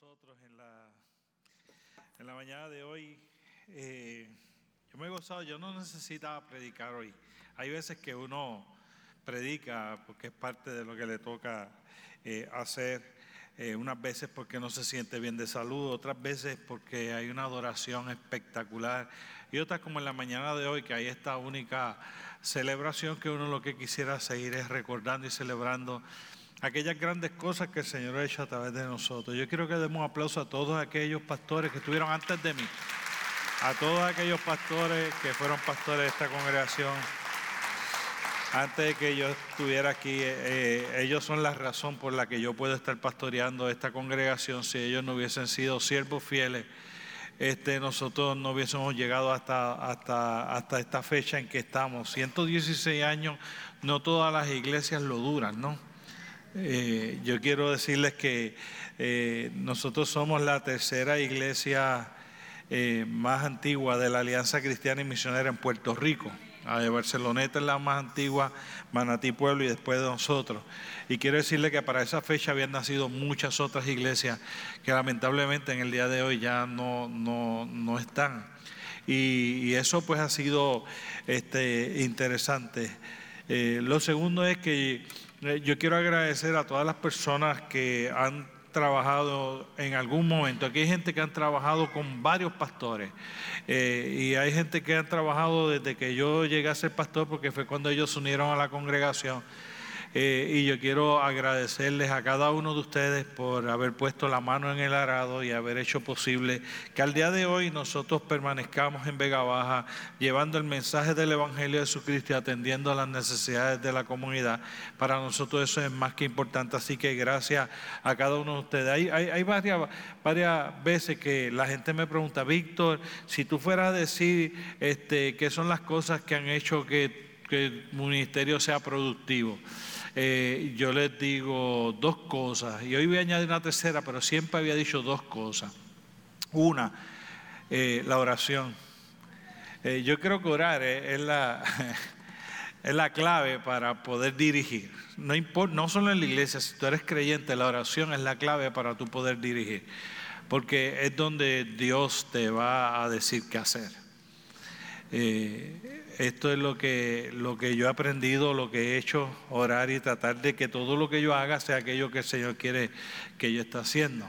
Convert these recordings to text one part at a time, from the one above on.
nosotros en la, en la mañana de hoy. Eh, yo me he gozado, yo no necesitaba predicar hoy. Hay veces que uno predica porque es parte de lo que le toca eh, hacer. Eh, unas veces porque no se siente bien de salud, otras veces porque hay una adoración espectacular y otras como en la mañana de hoy que hay esta única celebración que uno lo que quisiera seguir es recordando y celebrando aquellas grandes cosas que el Señor ha hecho a través de nosotros. Yo quiero que demos un aplauso a todos aquellos pastores que estuvieron antes de mí, a todos aquellos pastores que fueron pastores de esta congregación. Antes de que yo estuviera aquí, eh, eh, ellos son la razón por la que yo puedo estar pastoreando esta congregación. Si ellos no hubiesen sido siervos fieles, este, nosotros no hubiésemos llegado hasta, hasta, hasta esta fecha en que estamos. 116 años, no todas las iglesias lo duran, ¿no? Eh, yo quiero decirles que eh, nosotros somos la tercera iglesia eh, más antigua de la Alianza Cristiana y Misionera en Puerto Rico. A de Barceloneta es la más antigua, Manatí Pueblo y después de nosotros. Y quiero decirle que para esa fecha habían nacido muchas otras iglesias que lamentablemente en el día de hoy ya no, no, están. Y, eso pues ha sido este, interesante. lo segundo es que yo quiero agradecer a todas las personas que han trabajado en algún momento. Aquí hay gente que han trabajado con varios pastores eh, y hay gente que han trabajado desde que yo llegué a ser pastor porque fue cuando ellos se unieron a la congregación. Eh, y yo quiero agradecerles a cada uno de ustedes por haber puesto la mano en el arado y haber hecho posible que al día de hoy nosotros permanezcamos en Vega Baja llevando el mensaje del Evangelio de Jesucristo y atendiendo a las necesidades de la comunidad. Para nosotros eso es más que importante, así que gracias a cada uno de ustedes. Hay, hay, varias, varias veces que la gente me pregunta, Víctor, si tú fueras a decir este, qué son las cosas que han hecho que, que el ministerio sea productivo. Eh, yo les digo dos cosas, y hoy voy a añadir una tercera, pero siempre había dicho dos cosas. Una, eh, la oración. Eh, yo creo que orar es, la, es la clave para poder dirigir. No, importa, no solo en la iglesia, si tú eres creyente, la oración es la clave para tú poder dirigir, porque es donde Dios te va a decir qué hacer. Esto es lo que, lo que yo he aprendido, lo que he hecho, orar y tratar de que todo lo que yo haga sea aquello que el Señor quiere que yo esté haciendo.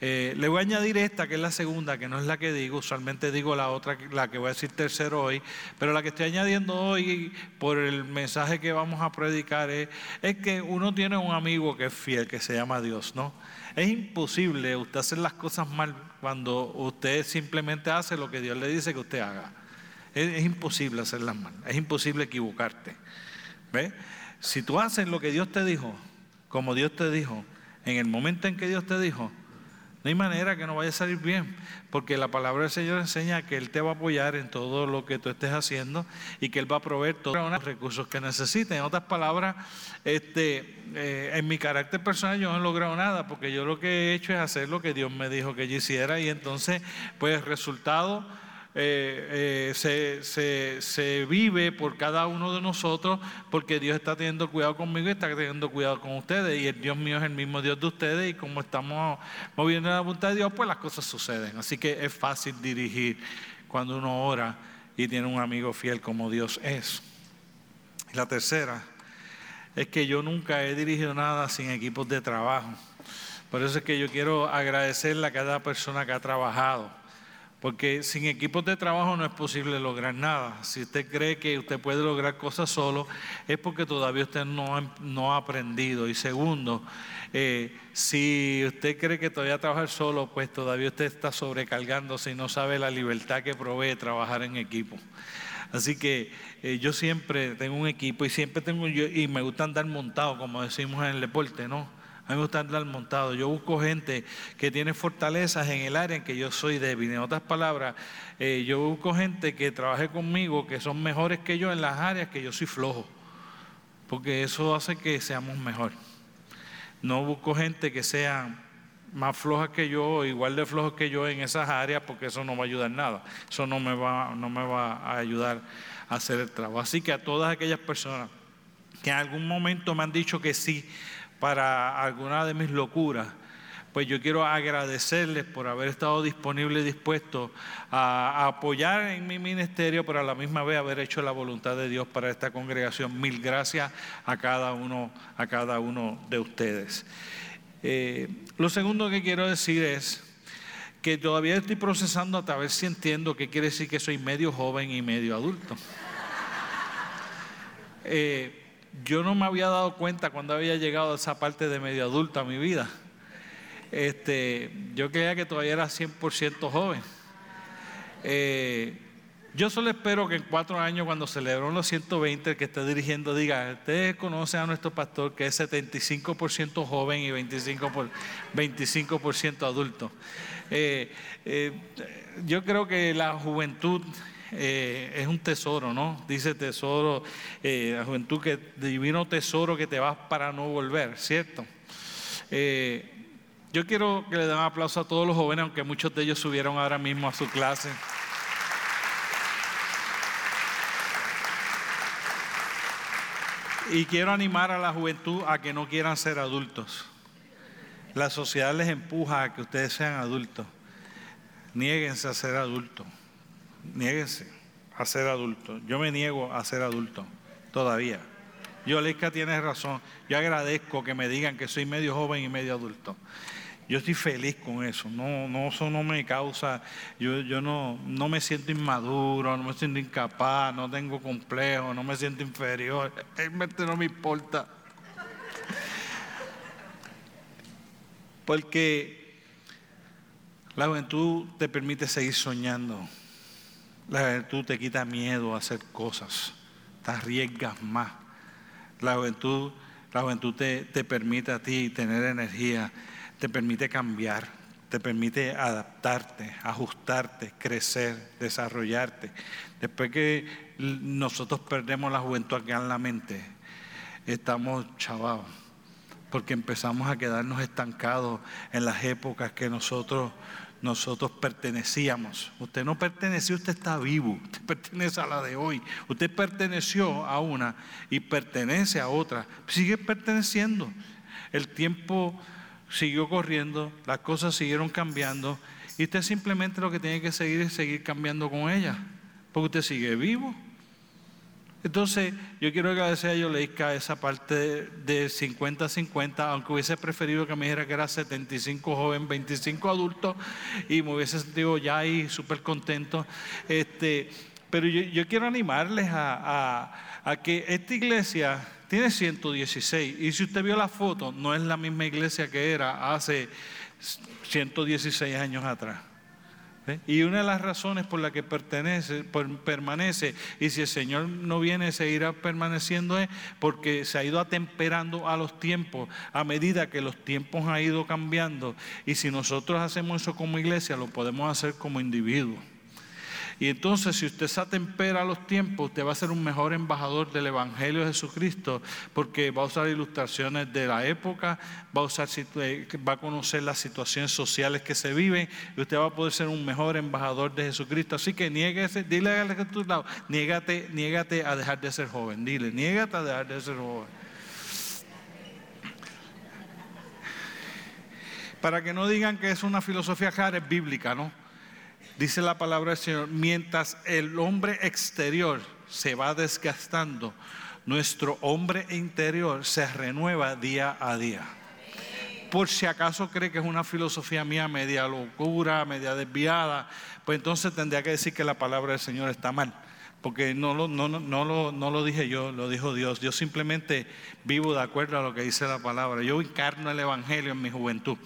Eh, le voy a añadir esta, que es la segunda, que no es la que digo, usualmente digo la otra, la que voy a decir tercero hoy, pero la que estoy añadiendo hoy por el mensaje que vamos a predicar es, es que uno tiene un amigo que es fiel, que se llama Dios, ¿no? Es imposible usted hacer las cosas mal cuando usted simplemente hace lo que Dios le dice que usted haga. Es, imposible hacerlas mal, es imposible equivocarte. ¿Ve? Si tú haces lo que Dios te dijo, como Dios te dijo, en el momento en que Dios te dijo, no hay manera que no vaya a salir bien, porque la palabra del Señor enseña que Él te va a apoyar en todo lo que tú estés haciendo y que Él va a proveer todos los recursos que necesites. En otras palabras, este, eh, en mi carácter personal yo no he logrado nada, porque yo lo que he hecho es hacer lo que Dios me dijo que yo hiciera y entonces, pues resultado eh, eh, se, vive por cada uno de nosotros porque Dios está teniendo cuidado conmigo y está teniendo cuidado con ustedes. Y el Dios mío es el mismo Dios de ustedes y como estamos moviendo la voluntad de Dios pues las cosas suceden. Así que es fácil dirigir cuando uno ora y tiene un amigo fiel como Dios es. La tercera es que yo nunca he dirigido nada sin equipos de trabajo. Por eso es que yo quiero agradecerle a cada persona que ha trabajado porque sin equipos de trabajo no es posible lograr nada. Si usted cree que usted puede lograr cosas solo, es porque todavía usted no ha, no ha aprendido. Y segundo, eh, si usted cree que todavía trabajar solo, pues todavía usted está sobrecargándose y no sabe la libertad que provee trabajar en equipo. Así que eh, yo siempre tengo un equipo y siempre tengo yo, y me gusta andar montado, como decimos en el deporte, ¿no? Me gusta andar montado. Yo busco gente que tiene fortalezas en el área en que yo soy débil. En otras palabras, eh, yo busco gente que trabaje conmigo, que son mejores que yo en las áreas que yo soy flojo. Porque eso hace que seamos mejor. No busco gente que sea más floja que yo igual de flojos que yo en esas áreas porque eso no va a ayudar nada. Eso no me va, no me va a ayudar a hacer el trabajo. Así que a todas aquellas personas que en algún momento me han dicho que sí para alguna de mis locuras, pues yo quiero agradecerles por haber estado disponibles y dispuestos a, apoyar en mi ministerio, pero a la misma vez haber hecho la voluntad de Dios para esta congregación. Mil gracias a cada uno, a cada uno de ustedes. Eh, lo segundo que quiero decir es que todavía estoy procesando a ver si entiendo qué quiere decir que soy medio joven y medio adulto. Eh, yo no me había dado cuenta cuando había llegado a esa parte de medio adulto a mi vida. Este, yo creía que todavía era 100% joven. Eh, yo solo espero que en cuatro años, cuando celebró los 120, el que esté dirigiendo diga, ustedes conocen a nuestro pastor que es 75% joven y 25%, por, 25 adulto. Eh, eh, yo creo que la juventud es un tesoro, ¿no? Dice tesoro, la juventud que divino tesoro que te vas para no volver, ¿cierto? Yo quiero que le den un aplauso a todos los jóvenes, aunque muchos de ellos subieron ahora mismo a su clase. Y quiero animar a la juventud a que no quieran ser adultos. La sociedad les empuja a que ustedes sean adultos. Niéguense a ser adultos. Niéguense a ser adultos. Yo me niego a ser adulto todavía. Yo, Leica, tienes razón. Yo agradezco que me digan que soy medio joven y medio adulto. Yo estoy feliz con eso. No, no, eso no me causa, yo, yo no, no me siento inmaduro, no me siento incapaz, no tengo complejo, no me siento inferior. Realmente no me importa. Porque la juventud te permite seguir soñando. La juventud te quita miedo a hacer cosas. Te arriesgas más. La juventud, la juventud te, te permite a ti tener energía te permite cambiar, te permite adaptarte, ajustarte, crecer, desarrollarte. Después que nosotros perdemos la juventud acá en la mente, estamos chavados, porque empezamos a quedarnos estancados en las épocas que nosotros nosotros pertenecíamos. Usted no perteneció, usted está vivo, usted pertenece a la de hoy. Usted perteneció a una y pertenece a otra. Sigue perteneciendo. El tiempo siguió corriendo, las cosas siguieron cambiando y usted simplemente lo que tiene que seguir es seguir cambiando con ella, porque usted sigue vivo. Entonces, yo quiero agradecer a Yoleika esa parte de 50-50, aunque hubiese preferido que me dijera que era 75 joven, 25 adultos, y me hubiese sentido ya ahí súper contento. Este, pero yo, quiero animarles a, a que esta iglesia tiene 116. Y si usted vio la foto, no es la misma iglesia que era hace 116 años atrás. Y una de las razones por la que permanece, y si el Señor no viene, seguirá permaneciendo, es porque se ha ido atemperando a los tiempos, a medida que los tiempos han ido cambiando. Y si nosotros hacemos eso como iglesia, lo podemos hacer como individuos. Y entonces si usted se atempera a los tiempos, usted va a ser un mejor embajador del Evangelio de Jesucristo, porque va a usar ilustraciones de la época, va a, usar, eh, va a conocer las situaciones sociales que se viven, y usted va a poder ser un mejor embajador de Jesucristo. Así que niéguese, dile a tu lado, niégate, niégate a dejar de ser joven, dile, niégate a dejar de ser joven. Para que no digan que es una filosofía es bíblica, ¿no? Dice la palabra del Señor, mientras el hombre exterior se va desgastando, nuestro hombre interior se renueva día a día. Por si acaso cree que es una filosofía mía media locura, media desviada, pues entonces tendría que decir que la palabra del Señor está mal. Porque no lo, no, no, lo, no lo dije yo, lo dijo Dios. Yo simplemente vivo de acuerdo a lo que dice la palabra. Yo encarno el Evangelio en mi juventud.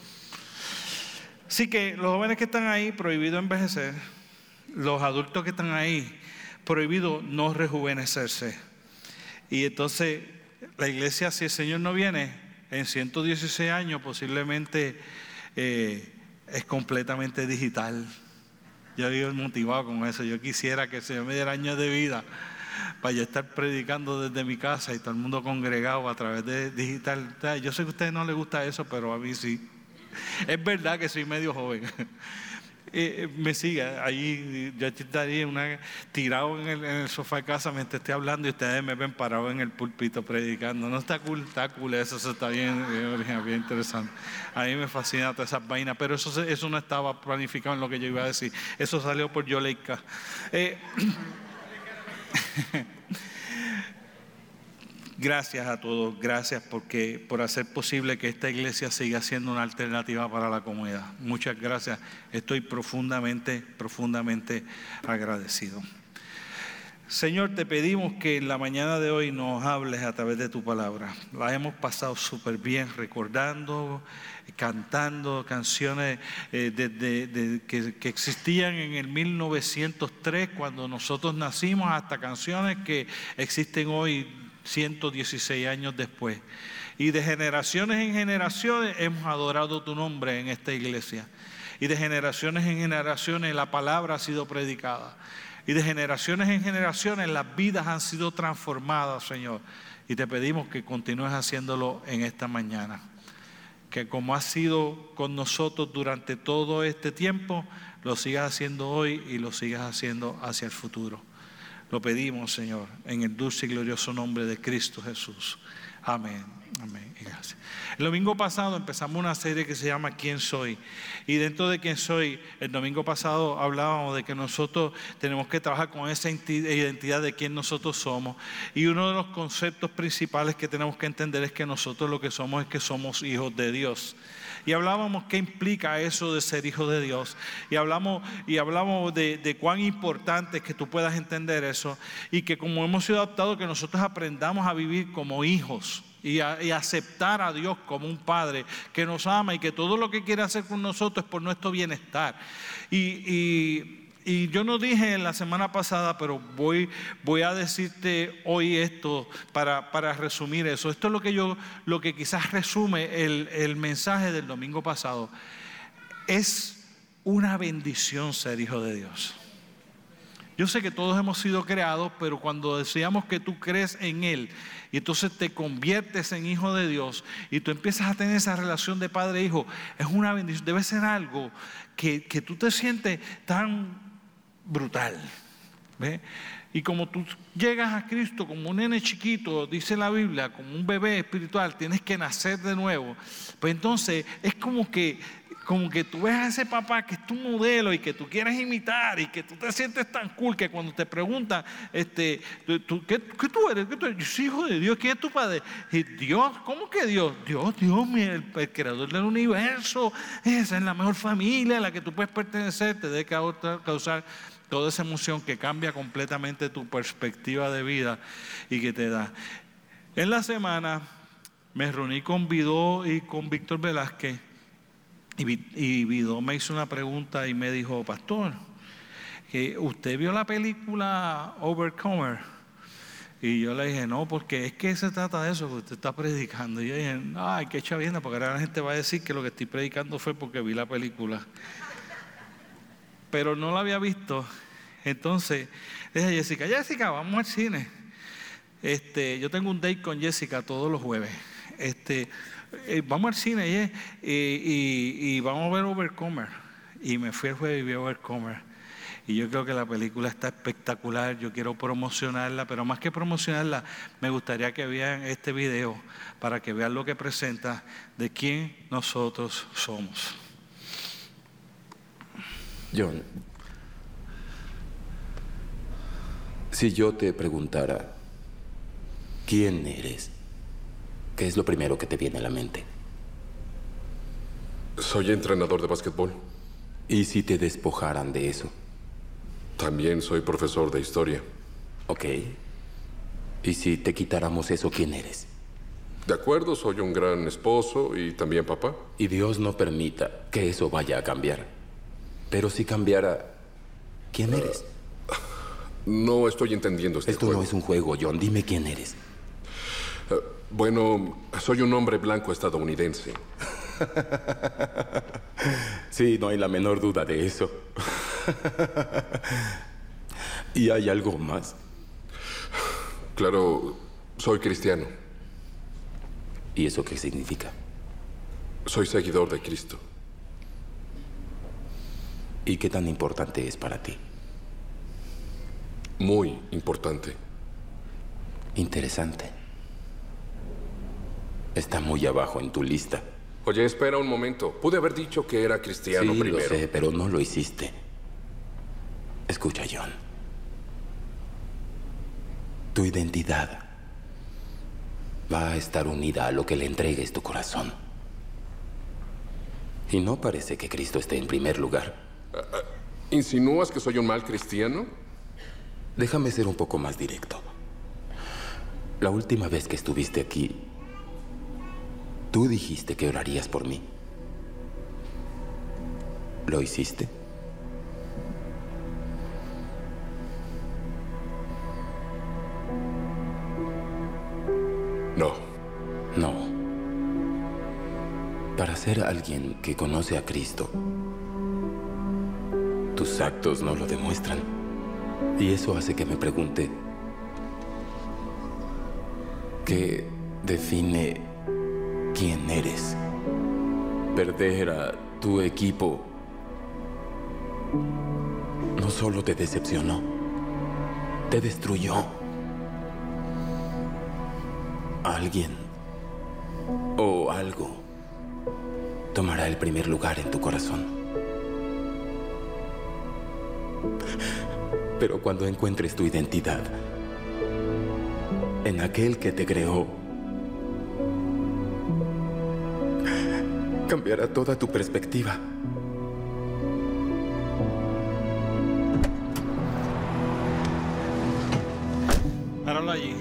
Así que los jóvenes que están ahí, prohibido envejecer. Los adultos que están ahí, prohibido no rejuvenecerse. Y entonces la iglesia, si el Señor no viene, en 116 años posiblemente eh, es completamente digital. Yo vivo motivado con eso. Yo quisiera que el Señor me diera años de vida para yo estar predicando desde mi casa y todo el mundo congregado a través de digital. Yo sé que a ustedes no les gusta eso, pero a mí sí. Es verdad que soy medio joven. eh, me siga. Ahí yo estaría tirado en el, sofá de casa mientras estoy hablando y ustedes me ven parado en el púlpito predicando. No está cool, está cool, eso, está bien, bien, bien, interesante. A mí me fascina todas esas vainas, pero eso, eso no estaba planificado en lo que yo iba a decir. Eso salió por Yoleika. Eh, Gracias a todos, gracias porque, por hacer posible que esta iglesia siga siendo una alternativa para la comunidad. Muchas gracias, estoy profundamente, profundamente agradecido. Señor, te pedimos que en la mañana de hoy nos hables a través de tu palabra. La hemos pasado súper bien recordando, cantando canciones eh, que, que, existían en el 1903 cuando nosotros nacimos, hasta canciones que existen hoy 116 años después. Y de generaciones en generaciones hemos adorado tu nombre en esta iglesia. Y de generaciones en generaciones la palabra ha sido predicada. Y de generaciones en generaciones las vidas han sido transformadas, Señor. Y te pedimos que continúes haciéndolo en esta mañana. Que como has sido con nosotros durante todo este tiempo, lo sigas haciendo hoy y lo sigas haciendo hacia el futuro. Lo pedimos, Señor, en el dulce y glorioso nombre de Cristo Jesús. Amén. Amén. Gracias. El domingo pasado empezamos una serie que se llama ¿Quién soy? Y dentro de ¿Quién soy? El domingo pasado hablábamos de que nosotros tenemos que trabajar con esa identidad de quién nosotros somos. Y uno de los conceptos principales que tenemos que entender es que nosotros lo que somos es que somos hijos de Dios y hablábamos qué implica eso de ser hijo de Dios. Y hablamos, y hablamos de, cuán importante es que tú puedas entender eso y que como hemos sido adaptados, que nosotros aprendamos a vivir como hijos. Y, aceptar a Dios como un Padre que nos ama y que todo lo que quiere hacer con nosotros es por nuestro bienestar. y yo no dije la semana pasada, pero voy, voy a decirte hoy esto para, para, resumir eso. Esto es lo que yo, lo que quizás resume el, el mensaje del domingo pasado. Es una bendición ser hijo de Dios. Yo sé que todos hemos sido creados, pero cuando decíamos que tú crees en Él y entonces te conviertes en hijo de Dios y tú empiezas a tener esa relación de padre-hijo, e es una bendición. Debe ser algo que, que tú te sientes tan brutal. Y como tú llegas a Cristo como un nene chiquito, dice la Biblia, como un bebé espiritual, tienes que nacer de nuevo. Pues entonces es como que, como que tú ves a ese papá que es tu modelo y que tú quieres imitar y que tú te sientes tan cool que cuando te preguntan, este, ¿tú, qué, tú eres? ¿Qué tú eres? Yo soy hijo de Dios, ¿quién es tu padre? Y Dios, ¿cómo que Dios? Dios, Dios, el, el creador del universo, esa es la mejor familia a la que tú puedes pertenecer, te debe causar toda esa emoción que cambia completamente tu perspectiva de vida y que te da. En la semana me reuní con Vidó y con Víctor Velázquez y, Vidó me hizo una pregunta y me dijo, pastor, ¿usted vio la película Overcomer? Y yo le dije, no, porque es que se trata de eso que usted está predicando. Y yo dije, ay, qué chavienda, porque ahora la gente va a decir que lo que estoy predicando fue porque vi la película. Pero no la había visto entonces, dice Jessica, Jessica, vamos al cine. Este, yo tengo un date con Jessica todos los jueves. Este, eh, vamos al cine y, vamos a ver Overcomer. Y me fui el jueves y vi Overcomer. Y yo creo que la película está espectacular, yo quiero promocionarla, pero más que promocionarla, me gustaría que vean este video para que vean lo que presenta de quién nosotros somos. John, Si yo te preguntara, ¿quién eres? ¿Qué es lo primero que te viene a la mente? Soy entrenador de básquetbol. ¿Y si te despojaran de eso? También soy profesor de historia. Ok. ¿Y si te quitáramos eso, quién eres? De acuerdo, soy un gran esposo y también papá. Y Dios no permita que eso vaya a cambiar. Pero si cambiara, ¿quién eres? No estoy entendiendo este Esto no es un juego, John. Dime quién eres. Eh, bueno, soy un hombre blanco estadounidense. sí, no hay la menor duda de eso. ¿Y hay algo más? Claro, soy cristiano. ¿Y eso qué significa? Soy seguidor de Cristo. ¿Y qué tan importante es para ti? Muy importante. Interesante. Está muy abajo en tu lista. Oye, espera un momento. Pude haber dicho que era cristiano sí, primero. lo sé, pero no lo hiciste. Escucha, John. Tu identidad va a estar unida a lo que le entregues tu corazón. Y no parece que Cristo esté en primer lugar. ¿Insinúas que soy un mal cristiano? Déjame ser un poco más directo. La última vez que estuviste aquí, tú dijiste que orarías por mí. ¿Lo hiciste? No. No. Para ser alguien que conoce a Cristo, tus actos no lo demuestran. Y eso hace que me pregunte, ¿qué define quién eres? Perder a tu equipo no solo te decepcionó, te destruyó. Alguien o algo tomará el primer lugar en tu corazón. Pero cuando encuentres tu identidad en aquel que te creó, cambiará toda tu perspectiva. Páralo allí.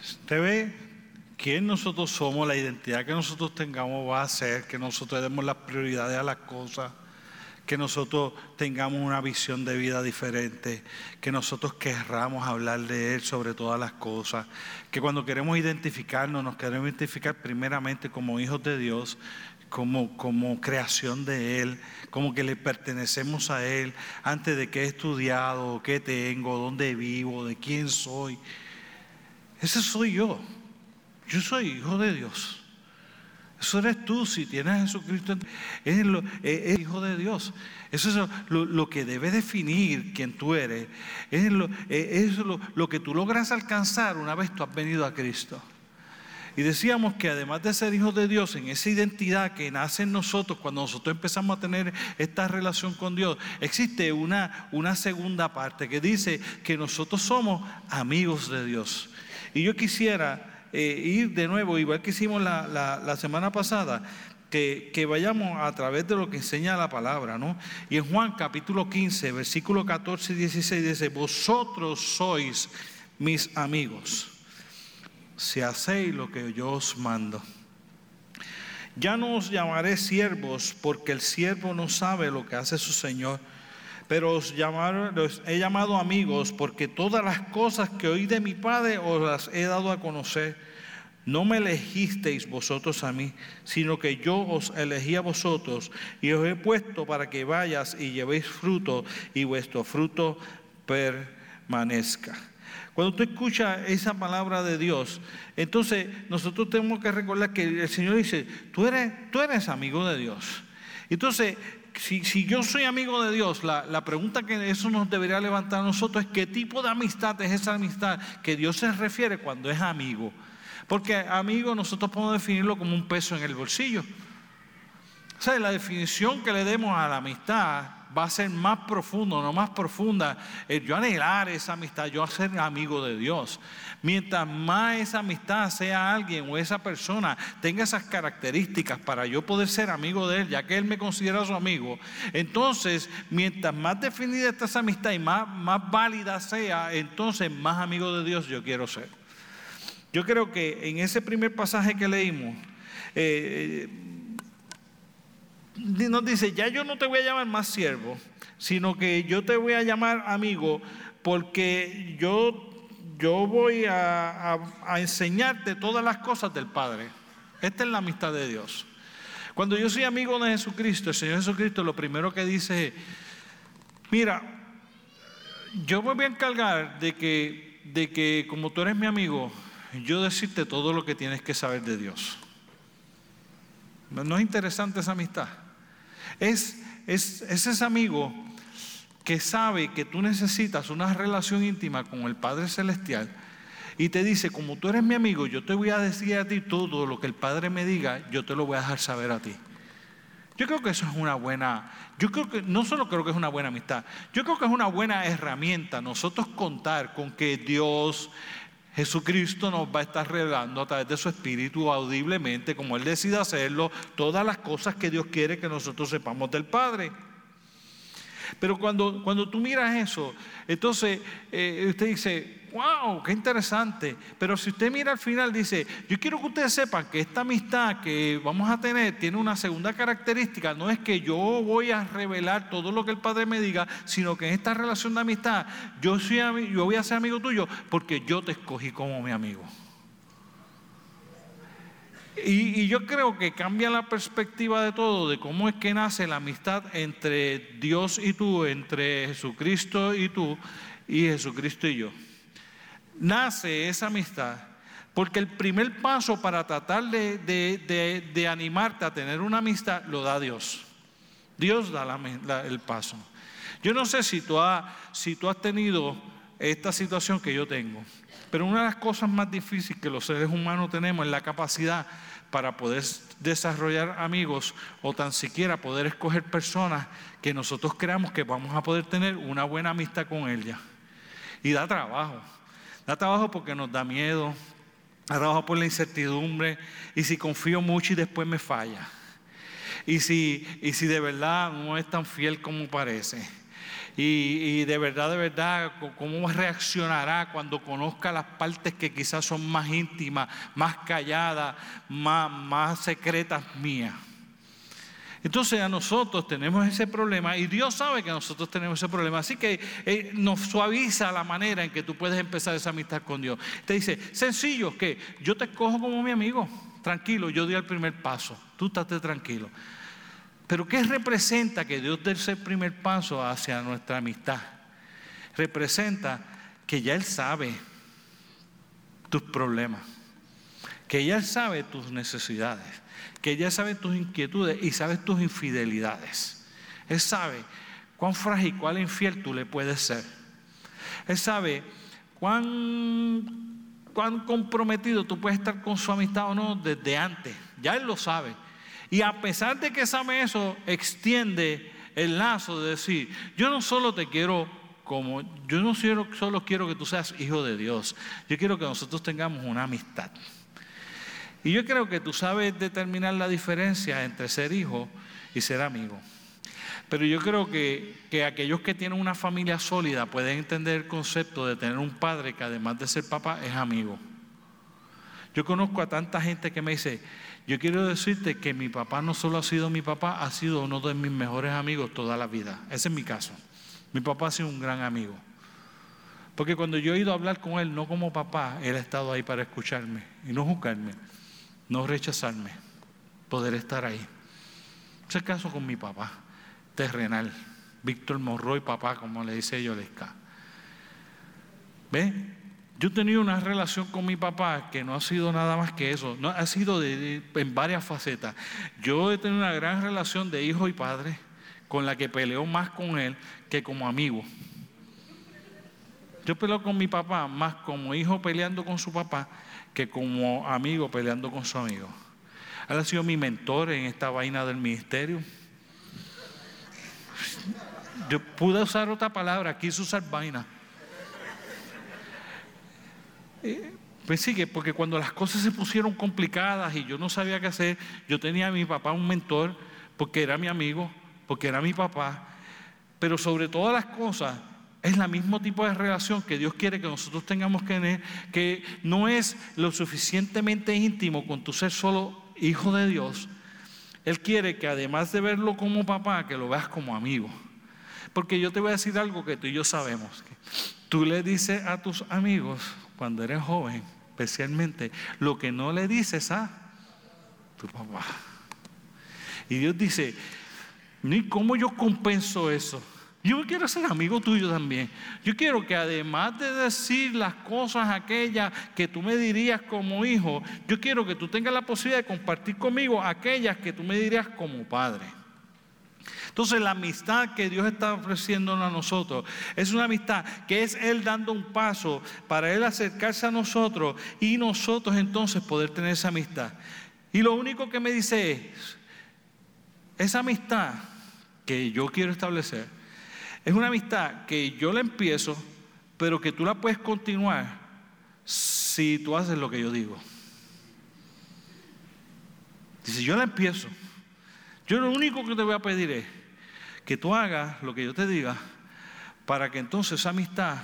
Usted ve quién nosotros somos, la identidad que nosotros tengamos va a ser que nosotros demos las prioridades a las cosas, que nosotros tengamos una visión de vida diferente, que nosotros querramos hablar de Él sobre todas las cosas, que cuando queremos identificarnos, nos queremos identificar primeramente como hijos de Dios, como, como creación de Él, como que le pertenecemos a Él, antes de qué he estudiado, qué tengo, dónde vivo, de quién soy. Ese soy yo. Yo soy hijo de Dios. Eso eres tú si tienes a Jesucristo. Es, lo, es, hijo de Dios. Eso es lo, que debe definir quién tú eres. Es, lo, que tú logras alcanzar una vez tú has venido a Cristo. Y decíamos que además de ser hijos de Dios, en esa identidad que nace en nosotros, cuando nosotros empezamos a tener esta relación con Dios, existe una segunda parte que dice que nosotros somos amigos de Dios. Y yo quisiera eh, ir de nuevo, igual que hicimos la, la, la semana pasada, que, que, vayamos a través de lo que enseña la palabra, ¿no? Y en Juan capítulo 15, versículo 14 y 16 dice, vosotros sois mis amigos, si hacéis lo que yo os mando. Ya no os llamaré siervos, porque el siervo no sabe lo que hace su Señor pero os, llamaron, he llamado amigos porque todas las cosas que oí de mi Padre os las he dado a conocer. No me elegisteis vosotros a mí, sino que yo os elegí a vosotros y os he puesto para que vayas y llevéis fruto y vuestro fruto permanezca. Cuando tú escuchas esa palabra de Dios, entonces nosotros tenemos que recordar que el Señor dice, tú eres, tú eres amigo de Dios. Entonces, si, si, yo soy amigo de Dios, la, la, pregunta que eso nos debería levantar a nosotros es qué tipo de amistad es esa amistad que Dios se refiere cuando es amigo. Porque amigo nosotros podemos definirlo como un peso en el bolsillo. O sea, la definición que le demos a la amistad va a ser más profundo, no más profunda. El yo anhelar esa amistad, yo ser amigo de Dios. Mientras más esa amistad sea alguien o esa persona tenga esas características para yo poder ser amigo de él, ya que él me considera su amigo, entonces mientras más definida está esa amistad y más, más válida sea, entonces más amigo de Dios yo quiero ser. Yo creo que en ese primer pasaje que leímos, eh, nos dice, ya yo no te voy a llamar más siervo, sino que yo te voy a llamar amigo porque yo, yo voy a, enseñarte todas las cosas del Padre. Esta es la amistad de Dios. Cuando yo soy amigo de Jesucristo, el Señor Jesucristo lo primero que dice es, mira, yo me voy a encargar de que, de que como tú eres mi amigo, yo decirte todo lo que tienes que saber de Dios. ¿No es interesante esa amistad? Es, es, es ese amigo que sabe que tú necesitas una relación íntima con el Padre Celestial y te dice, como tú eres mi amigo, yo te voy a decir a ti todo lo que el Padre me diga, yo te lo voy a dejar saber a ti. Yo creo que eso es una buena, yo creo que no solo creo que es una buena amistad, yo creo que es una buena herramienta nosotros contar con que Dios, Jesucristo nos va a estar revelando a través de su Espíritu audiblemente, como Él decide hacerlo, todas las cosas que Dios quiere que nosotros sepamos del Padre. Pero cuando, cuando tú miras eso, entonces eh, usted dice, wow, qué interesante. Pero si usted mira al final, dice, yo quiero que ustedes sepan que esta amistad que vamos a tener tiene una segunda característica. No es que yo voy a revelar todo lo que el Padre me diga, sino que en esta relación de amistad yo, soy, yo voy a ser amigo tuyo porque yo te escogí como mi amigo. Y, yo creo que cambia la perspectiva de todo, de cómo es que nace la amistad entre Dios y tú, entre Jesucristo y tú, y Jesucristo y yo. Nace esa amistad porque el primer paso para tratar de, animarte a tener una amistad lo da Dios. Dios da el paso. Yo no sé si tú, si tú has tenido esta situación que yo tengo. Pero una de las cosas más difíciles que los seres humanos tenemos es la capacidad para poder desarrollar amigos o tan siquiera poder escoger personas que nosotros creamos que vamos a poder tener una buena amistad con ella. Y da trabajo. Da trabajo porque nos da miedo, da trabajo por la incertidumbre y si confío mucho y después me falla. Y si, y si de verdad no es tan fiel como parece y, de verdad, de verdad, cómo reaccionará cuando conozca las partes que quizás son más íntimas, más calladas, más, más secretas mías. Entonces a nosotros tenemos ese problema y Dios sabe que nosotros tenemos ese problema. Así que eh, nos suaviza la manera en que tú puedes empezar esa amistad con Dios. Te dice, sencillo, que yo te escojo como mi amigo. Tranquilo, yo di el primer paso. Tú estate tranquilo. Pero ¿qué representa que Dios dé ese primer paso hacia nuestra amistad? Representa que ya Él sabe tus problemas, que ya Él sabe tus necesidades, que ya sabe tus inquietudes y sabe tus infidelidades. Él sabe cuán frágil, cuán infiel tú le puedes ser. Él sabe cuán, cuán comprometido tú puedes estar con su amistad o no desde antes. Ya Él lo sabe. Y a pesar de que sabe eso, extiende el lazo de decir, yo no solo te quiero como, yo no solo quiero que tú seas hijo de Dios, yo quiero que nosotros tengamos una amistad. Y yo creo que tú sabes determinar la diferencia entre ser hijo y ser amigo. Pero yo creo que, que, aquellos que tienen una familia sólida pueden entender el concepto de tener un padre que además de ser papá es amigo. Yo conozco a tanta gente que me dice, yo quiero decirte que mi papá no solo ha sido mi papá, ha sido uno de mis mejores amigos toda la vida. Ese es mi caso. Mi papá ha sido un gran amigo. Porque cuando yo he ido a hablar con él, no como papá, él ha estado ahí para escucharme y no juzgarme, no rechazarme, poder estar ahí. Ese es el caso con mi papá, terrenal, Víctor Morroy, papá, como le dice Yolesca. ¿Ve? Yo he tenido una relación con mi papá que no ha sido nada más que eso, no, ha sido en varias facetas. Yo he tenido una gran relación de hijo y padre con la que peleo más con él que como amigo. Yo peleo con mi papá más como hijo peleando con su papá que como amigo peleando con su amigo. Él ha sido mi mentor en esta vaina del ministerio. Yo pude usar otra palabra, quise usar vaina. Eh, pues sí, porque cuando las cosas se pusieron complicadas y yo no sabía qué hacer, yo tenía a mi papá un mentor, porque era mi amigo, porque era mi papá, pero sobre todas las cosas es el mismo tipo de relación que Dios quiere que nosotros tengamos que tener, que no es lo suficientemente íntimo con tu ser solo hijo de Dios. Él quiere que además de verlo como papá, que lo veas como amigo. Porque yo te voy a decir algo que tú y yo sabemos. Tú le dices a tus amigos, cuando eres joven, especialmente, lo que no le dices a tu papá. Y Dios dice, ni cómo yo compenso eso. Yo quiero ser amigo tuyo también. Yo quiero que además de decir las cosas aquellas que tú me dirías como hijo, yo quiero que tú tengas la posibilidad de compartir conmigo aquellas que tú me dirías como padre. Entonces la amistad que Dios está ofreciendo a nosotros es una amistad que es Él dando un paso para Él acercarse a nosotros y nosotros entonces poder tener esa amistad. Y lo único que me dice es, esa amistad que yo quiero establecer es una amistad que yo la empiezo, pero que tú la puedes continuar si tú haces lo que yo digo. Dice, yo la empiezo. Yo lo único que te voy a pedir es que tú hagas lo que yo te diga para que entonces esa amistad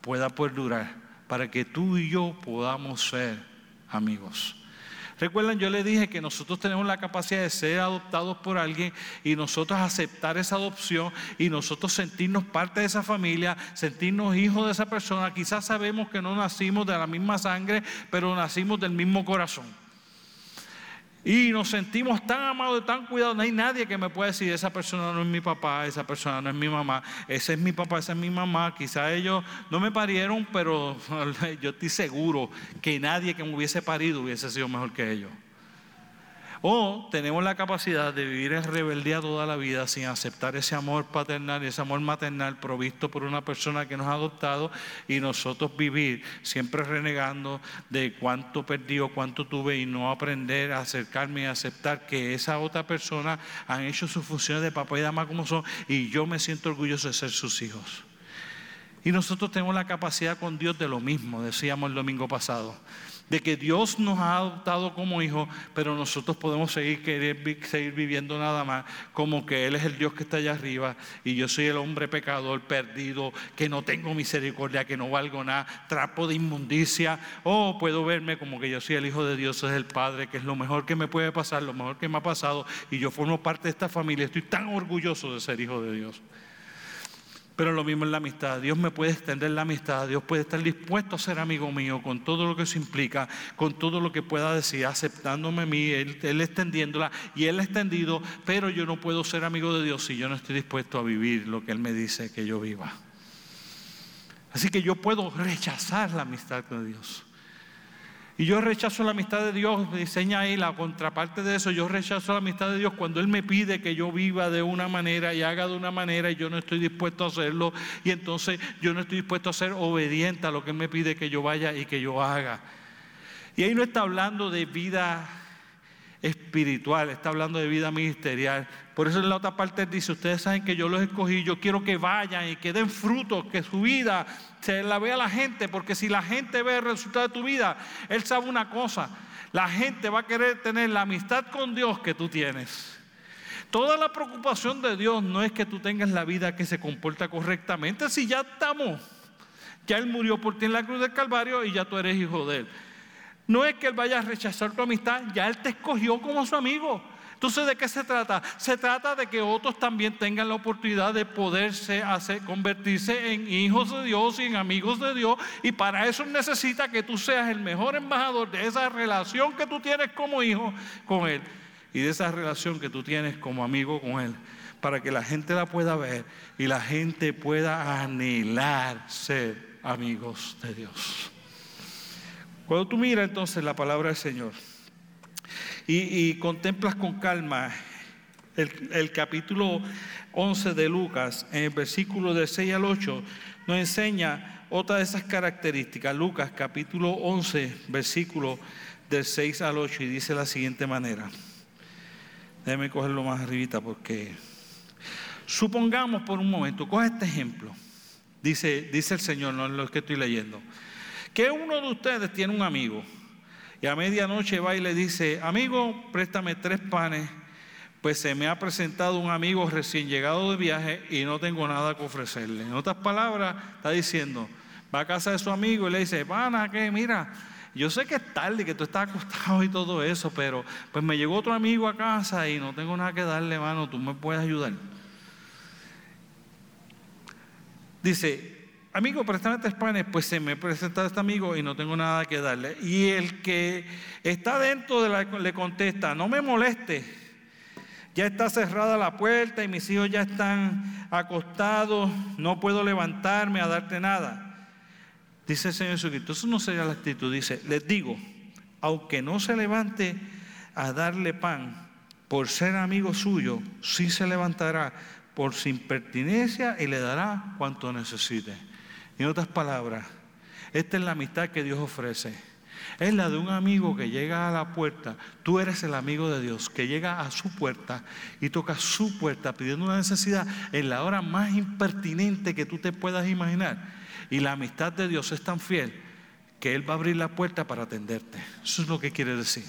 pueda perdurar, para que tú y yo podamos ser amigos. Recuerdan, yo le dije que nosotros tenemos la capacidad de ser adoptados por alguien y nosotros aceptar esa adopción y nosotros sentirnos parte de esa familia, sentirnos hijos de esa persona. Quizás sabemos que no nacimos de la misma sangre, pero nacimos del mismo corazón. Y nos sentimos tan amados y tan cuidados. No hay nadie que me pueda decir, esa persona no es mi papá, esa persona no es mi mamá, ese es mi papá, esa es mi mamá. Quizá ellos no me parieron, pero yo estoy seguro que nadie que me hubiese parido hubiese sido mejor que ellos. O tenemos la capacidad de vivir en rebeldía toda la vida sin aceptar ese amor paternal ese amor maternal provisto por una persona que nos ha adoptado y nosotros vivir siempre renegando de cuánto perdí o cuánto tuve y no aprender a acercarme y aceptar que esa otra persona han hecho sus funciones de papá y dama como son y yo me siento orgulloso de ser sus hijos. Y nosotros tenemos la capacidad con Dios de lo mismo, decíamos el domingo pasado de que Dios nos ha adoptado como hijos, pero nosotros podemos seguir, querer, seguir viviendo nada más como que Él es el Dios que está allá arriba y yo soy el hombre pecador perdido, que no tengo misericordia, que no valgo nada, trapo de inmundicia, o puedo verme como que yo soy el Hijo de Dios, es el Padre, que es lo mejor que me puede pasar, lo mejor que me ha pasado y yo formo parte de esta familia, estoy tan orgulloso de ser hijo de Dios. Pero lo mismo en la amistad. Dios me puede extender la amistad. Dios puede estar dispuesto a ser amigo mío con todo lo que eso implica, con todo lo que pueda decir, aceptándome a mí, él, él extendiéndola y Él extendido. Pero yo no puedo ser amigo de Dios si yo no estoy dispuesto a vivir lo que Él me dice que yo viva. Así que yo puedo rechazar la amistad con Dios. Y yo rechazo la amistad de Dios, me diseña ahí la contraparte de eso, yo rechazo la amistad de Dios cuando Él me pide que yo viva de una manera y haga de una manera y yo no estoy dispuesto a hacerlo y entonces yo no estoy dispuesto a ser obediente a lo que Él me pide que yo vaya y que yo haga. Y ahí no está hablando de vida espiritual, está hablando de vida ministerial. Por eso en la otra parte dice, ustedes saben que yo los escogí, yo quiero que vayan y que den frutos, que su vida se la vea la gente, porque si la gente ve el resultado de tu vida, Él sabe una cosa, la gente va a querer tener la amistad con Dios que tú tienes. Toda la preocupación de Dios no es que tú tengas la vida que se comporta correctamente, si ya estamos, ya Él murió por ti en la cruz del Calvario y ya tú eres hijo de Él. No es que Él vaya a rechazar tu amistad, ya Él te escogió como su amigo. Entonces, ¿de qué se trata? Se trata de que otros también tengan la oportunidad de poderse hacer, convertirse en hijos de Dios y en amigos de Dios. Y para eso necesita que tú seas el mejor embajador de esa relación que tú tienes como hijo con Él y de esa relación que tú tienes como amigo con Él. Para que la gente la pueda ver y la gente pueda anhelar ser amigos de Dios. Cuando tú miras entonces la palabra del Señor y, contemplas con calma el, capítulo 11 de Lucas, en el versículo del 6 al 8, nos enseña otra de esas características. Lucas capítulo 11, versículo del 6 al 8, y dice de la siguiente manera. Déjeme cogerlo más arribita porque supongamos por un momento, coge este ejemplo. Dice, dice el Señor, no es lo que estoy leyendo que uno de ustedes tiene un amigo y a medianoche va y le dice, amigo, préstame tres panes, pues se me ha presentado un amigo recién llegado de viaje y no tengo nada que ofrecerle. En otras palabras, está diciendo, va a casa de su amigo y le dice, pana, que mira, yo sé que es tarde, que tú estás acostado y todo eso, pero pues me llegó otro amigo a casa y no tengo nada que darle, mano, tú me puedes ayudar. Dice, amigo, préstame tres panes, pues se me presenta este amigo y no tengo nada que darle. Y el que está dentro de la, le contesta, no me moleste, ya está cerrada la puerta y mis hijos ya están acostados, no puedo levantarme a darte nada. Dice el Señor Jesucristo, eso no sería la actitud, dice, les digo, aunque no se levante a darle pan, por ser amigo suyo, sí se levantará por su impertinencia y le dará cuanto necesite. En otras palabras, esta es la amistad que Dios ofrece. Es la de un amigo que llega a la puerta. Tú eres el amigo de Dios que llega a su puerta y toca su puerta pidiendo una necesidad en la hora más impertinente que tú te puedas imaginar. Y la amistad de Dios es tan fiel que Él va a abrir la puerta para atenderte. Eso es lo que quiere decir.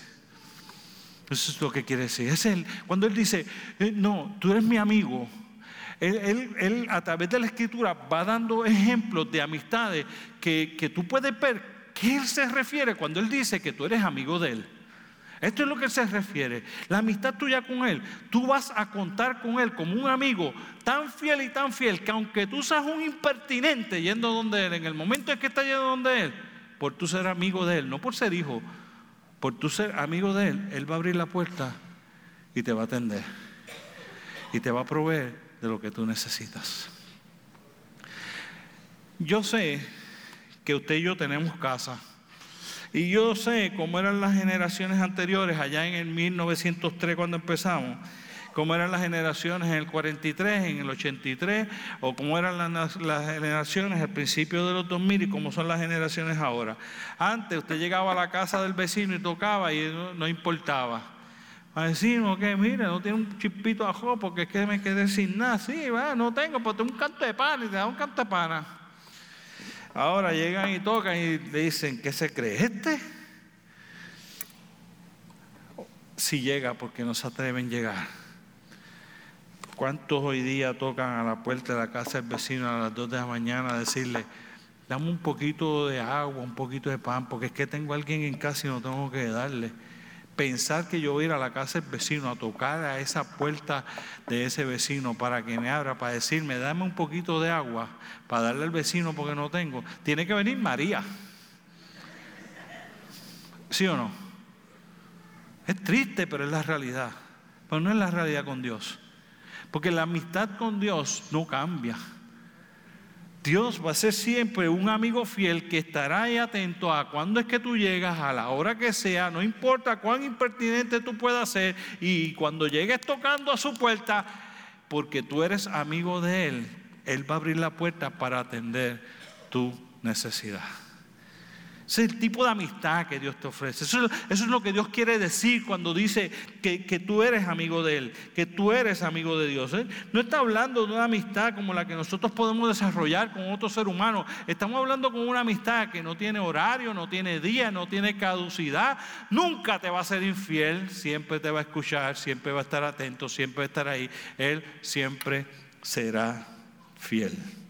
Eso es lo que quiere decir. Es él. Cuando Él dice, eh, no, tú eres mi amigo, él, a través de la escritura va dando ejemplos de amistades que, que tú puedes ver qué Él se refiere cuando Él dice que tú eres amigo de Él. Esto es lo que Él se refiere. La amistad tuya con Él. Tú vas a contar con Él como un amigo tan fiel y tan fiel que aunque tú seas un impertinente yendo donde Él, en el momento en que estás yendo donde Él, por tú ser amigo de Él, no por ser hijo, por tú ser amigo de Él, Él va a abrir la puerta y te va a atender. Y te va a proveer de lo que tú necesitas. Yo sé que usted y yo tenemos casa. Y yo sé cómo eran las generaciones anteriores, allá en el 1903 cuando empezamos, cómo eran las generaciones en el 43, en el 83, o cómo eran las, generaciones al principio de los 2000 y cómo son las generaciones ahora. Antes usted llegaba a la casa del vecino y tocaba y no, importaba. A vecino que mire, no tiene un chispito de ajo porque es que me quedé sin nada. Sí, va, no tengo, pero tengo un canto de pan y te da un canto de pana. Ahora llegan y tocan y le dicen, ¿qué se cree este? Si llega, porque no se atreven a llegar. ¿Cuántos hoy día tocan a la puerta de la casa del vecino a las 2 de la mañana a decirle, dame un poquito de agua, un poquito de pan, porque es que tengo a alguien en casa y no tengo que darle? Pensar que yo voy a ir a la casa del vecino a tocar a esa puerta de ese vecino para que me abra, para decirme, dame un poquito de agua para darle al vecino porque no tengo. Tiene que venir María. ¿Sí o no? Es triste, pero es la realidad. Pero no es la realidad con Dios. Porque la amistad con Dios no cambia. Dios va a ser siempre un amigo fiel que estará ahí atento a cuándo es que tú llegas, a la hora que sea, no importa cuán impertinente tú puedas ser, y cuando llegues tocando a su puerta, porque tú eres amigo de Él, Él va a abrir la puerta para atender tu necesidad. Ese es el tipo de amistad que Dios te ofrece. Eso, es lo que Dios quiere decir cuando dice que, tú eres amigo de Él, que tú eres amigo de Dios. ¿eh? No está hablando de una amistad como la que nosotros podemos desarrollar con otro ser humano. Estamos hablando con una amistad que no tiene horario, no tiene día, no tiene caducidad. Nunca te va a ser infiel, siempre te va a escuchar, siempre va a estar atento, siempre va a estar ahí. Él siempre será fiel.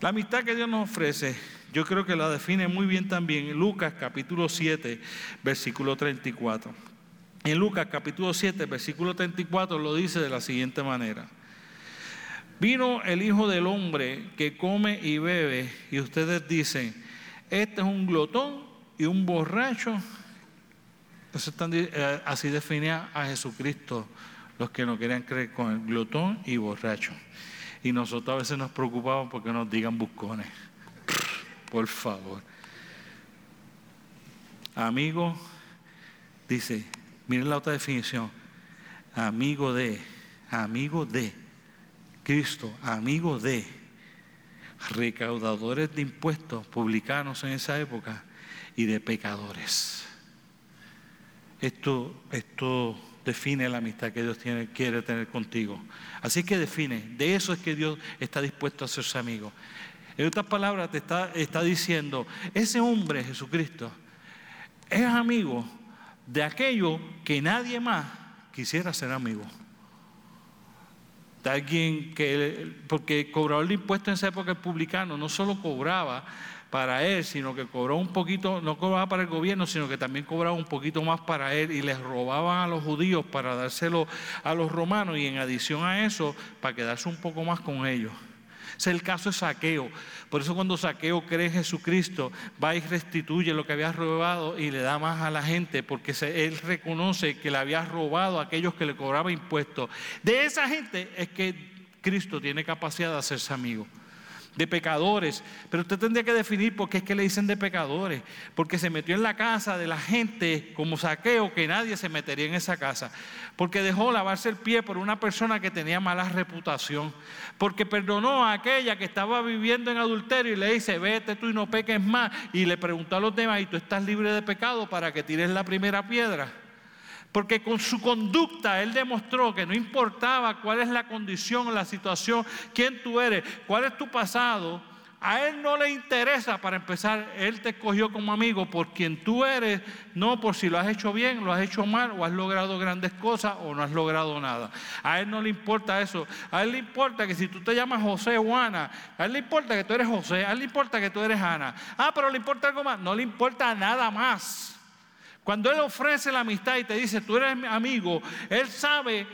La amistad que Dios nos ofrece, yo creo que la define muy bien también en Lucas capítulo 7, versículo 34. En Lucas capítulo 7, versículo 34 lo dice de la siguiente manera. Vino el Hijo del Hombre que come y bebe y ustedes dicen, este es un glotón y un borracho. Eh, así definía a Jesucristo los que no querían creer con el glotón y borracho. Y nosotros a veces nos preocupamos porque nos digan buscones. Por favor. Amigo, dice, miren la otra definición. Amigo de, amigo de Cristo, amigo de recaudadores de impuestos publicanos en esa época y de pecadores. Esto, esto define la amistad que Dios tiene, quiere tener contigo. Así que define, de eso es que Dios está dispuesto a hacerse amigo. En otras palabras, te está, está diciendo, ese hombre, Jesucristo, es amigo de aquello que nadie más quisiera ser amigo. De alguien que, porque cobrador de impuestos en esa época el publicano no solo cobraba para él, sino que cobró un poquito, no cobraba para el gobierno, sino que también cobraba un poquito más para él y les robaban a los judíos para dárselo a los romanos y en adición a eso, para quedarse un poco más con ellos. Es el caso de Saqueo. Por eso cuando Saqueo cree en Jesucristo, va y restituye lo que había robado y le da más a la gente, porque él reconoce que le había robado a aquellos que le cobraban impuestos. De esa gente es que Cristo tiene capacidad de hacerse amigo. De pecadores. Pero usted tendría que definir por qué es que le dicen de pecadores. Porque se metió en la casa de la gente como saqueo que nadie se metería en esa casa. Porque dejó lavarse el pie por una persona que tenía mala reputación. Porque perdonó a aquella que estaba viviendo en adulterio y le dice, vete tú y no peques más. Y le preguntó a los demás, ¿y tú estás libre de pecado para que tires la primera piedra? Porque con su conducta Él demostró que no importaba cuál es la condición la situación, quién tú eres, cuál es tu pasado, a Él no le interesa para empezar, Él te escogió como amigo por quien tú eres, no por si lo has hecho bien, lo has hecho mal, o has logrado grandes cosas o no has logrado nada. A Él no le importa eso. A Él le importa que si tú te llamas José o Ana, a Él le importa que tú eres José, a Él le importa que tú eres Ana. Ah, pero le importa algo más. No le importa nada más. Cuando Él ofrece la amistad y te dice, tú eres mi amigo, Él sabe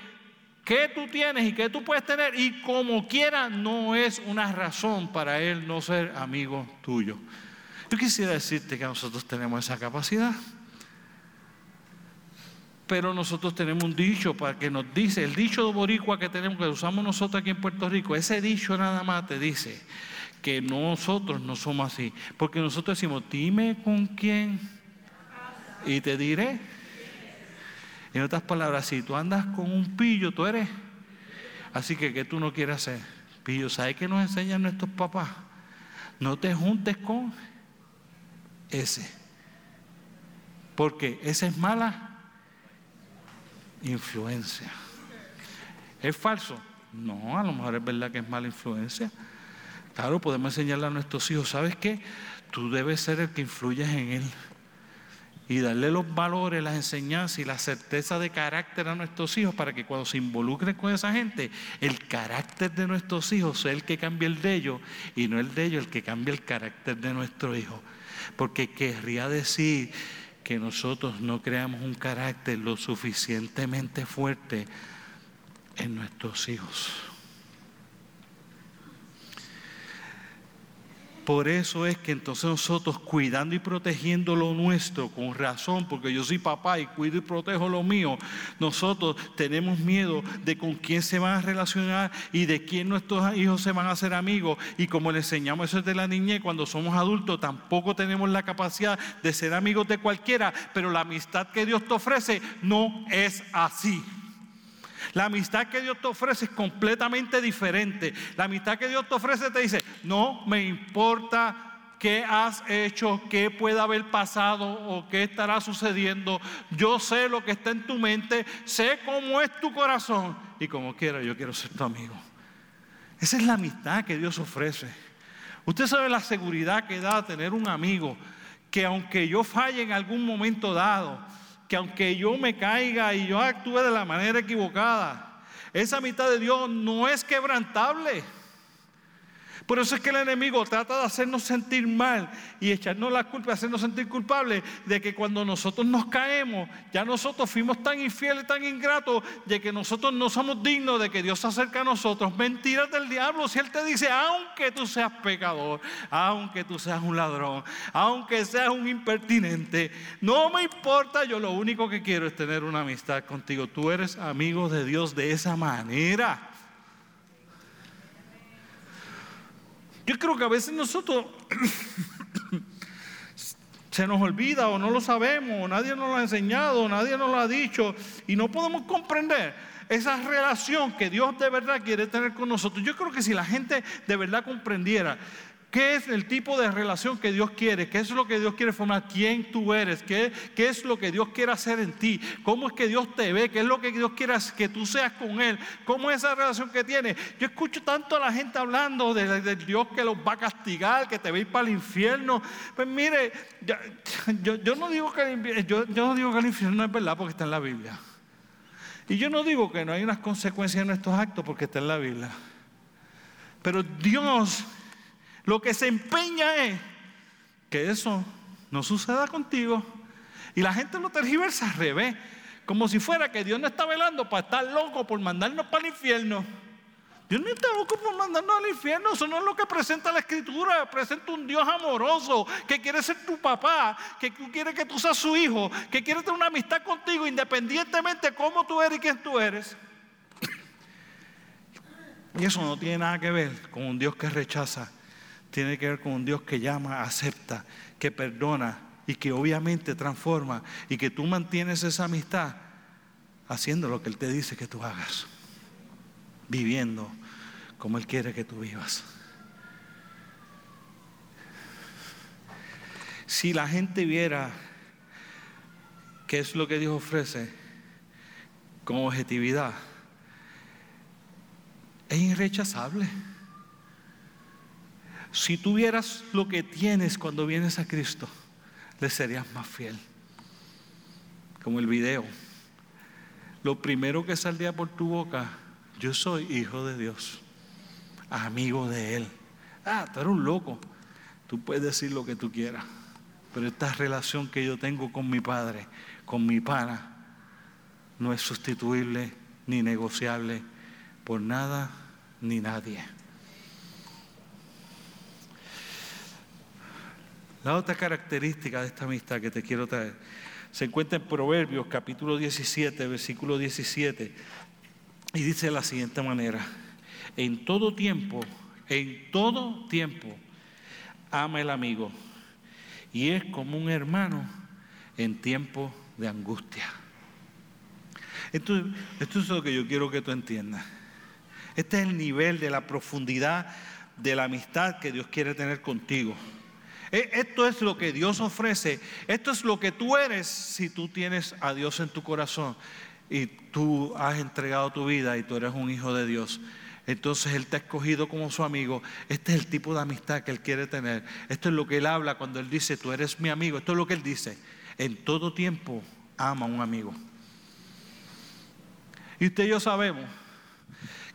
qué tú tienes y qué tú puedes tener y como quiera no es una razón para Él no ser amigo tuyo. Yo quisiera decirte que nosotros tenemos esa capacidad. Pero nosotros tenemos un dicho para que nos dice, el dicho de boricua que tenemos, que usamos nosotros aquí en Puerto Rico, ese dicho nada más te dice que nosotros no somos así. Porque nosotros decimos, dime con quién y te diré. En otras palabras, si tú andas con un pillo, tú eres. Así que, ¿qué tú no quieres hacer? Pillo, ¿sabes qué nos enseñan nuestros papás? No te juntes con ese. Porque esa es mala influencia. ¿Es falso? No, a lo mejor es verdad que es mala influencia. Claro, podemos enseñarle a nuestros hijos, ¿sabes qué? Tú debes ser el que influyes en él y darle los valores, las enseñanzas y la certeza de carácter a nuestros hijos para que cuando se involucren con esa gente, el carácter de nuestros hijos sea el que cambie el de ellos y no el de ellos el que cambie el carácter de nuestro hijo. Porque querría decir que nosotros no creamos un carácter lo suficientemente fuerte en nuestros hijos. Por eso es que entonces nosotros cuidando y protegiendo lo nuestro con razón, porque yo soy papá y cuido y protejo lo mío, nosotros tenemos miedo de con quién se van a relacionar y de quién nuestros hijos se van a hacer amigos. Y como le enseñamos eso desde la niñez, cuando somos adultos tampoco tenemos la capacidad de ser amigos de cualquiera, pero la amistad que Dios te ofrece no es así. La amistad que Dios te ofrece es completamente diferente. La amistad que Dios te ofrece te dice, no me importa qué has hecho, qué puede haber pasado o qué estará sucediendo. Yo sé lo que está en tu mente, sé cómo es tu corazón y como quiera yo quiero ser tu amigo. Esa es la amistad que Dios ofrece. Usted sabe la seguridad que da tener un amigo que aunque yo falle en algún momento dado, que aunque yo me caiga y yo actúe de la manera equivocada, esa mitad de Dios no es quebrantable. Por eso es que el enemigo trata de hacernos sentir mal y echarnos la culpa, hacernos sentir culpables de que cuando nosotros nos caemos, ya nosotros fuimos tan infieles, tan ingratos, de que nosotros no somos dignos de que Dios se acerque a nosotros. Mentiras del diablo. Si Él te dice, aunque tú seas pecador, aunque tú seas un ladrón, aunque seas un impertinente, no me importa, yo lo único que quiero es tener una amistad contigo. Tú eres amigo de Dios de esa manera. Yo creo que a veces nosotros se nos olvida o no lo sabemos, nadie nos lo ha enseñado, nadie nos lo ha dicho y no podemos comprender esa relación que Dios de verdad quiere tener con nosotros. Yo creo que si la gente de verdad comprendiera ¿Qué es el tipo de relación que Dios quiere? ¿Qué es lo que Dios quiere formar? ¿Quién tú eres? ¿Qué, ¿Qué, es lo que Dios quiere hacer en ti? ¿Cómo es que Dios te ve? ¿Qué es lo que Dios quiere que tú seas con Él? ¿Cómo es esa relación que tiene? Yo escucho tanto a la gente hablando de, Dios que los va a castigar, que te va a ir para el infierno. Pues mire, yo, no digo que yo, yo no digo que el infierno es verdad porque está en la Biblia. Y yo no digo que no hay unas consecuencias en nuestros actos porque está en la Biblia. Pero Dios lo que se empeña es que eso no suceda contigo. Y la gente lo tergiversa al revés, como si fuera que Dios no está velando para estar loco por mandarnos para el infierno. Dios no está loco por mandarnos al infierno, eso no es lo que presenta la escritura, presenta un Dios amoroso que quiere ser tu papá, que quiere que tú seas su hijo, que quiere tener una amistad contigo independientemente de cómo tú eres y quién tú eres. Y eso no tiene nada que ver con un Dios que rechaza tiene que ver con un Dios que llama, acepta, que perdona y que obviamente transforma y que tú mantienes esa amistad haciendo lo que Él te dice que tú hagas, viviendo como Él quiere que tú vivas. Si la gente viera qué es lo que Dios ofrece con objetividad, es irrechazable. Si tuvieras lo que tienes cuando vienes a Cristo, le serías más fiel. Como el video. Lo primero que saldría por tu boca, yo soy hijo de Dios, amigo de Él. Ah, tú eres un loco. Tú puedes decir lo que tú quieras. Pero esta relación que yo tengo con mi padre, con mi pana, no es sustituible ni negociable por nada ni nadie. La otra característica de esta amistad que te quiero traer se encuentra en Proverbios capítulo 17, versículo 17, y dice de la siguiente manera, en todo tiempo, en todo tiempo, ama el amigo, y es como un hermano en tiempo de angustia. Esto, esto es lo que yo quiero que tú entiendas. Este es el nivel de la profundidad de la amistad que Dios quiere tener contigo. E, esto es lo que Dios ofrece. Esto es lo que tú eres si tú tienes a Dios en tu corazón y tú has entregado tu vida y tú eres un hijo de Dios. Entonces Él te ha escogido como su amigo. Este es el tipo de amistad que Él quiere tener. Esto es lo que Él habla cuando Él dice, tú eres mi amigo. Esto es lo que Él dice. En todo tiempo ama a un amigo. Y usted y yo sabemos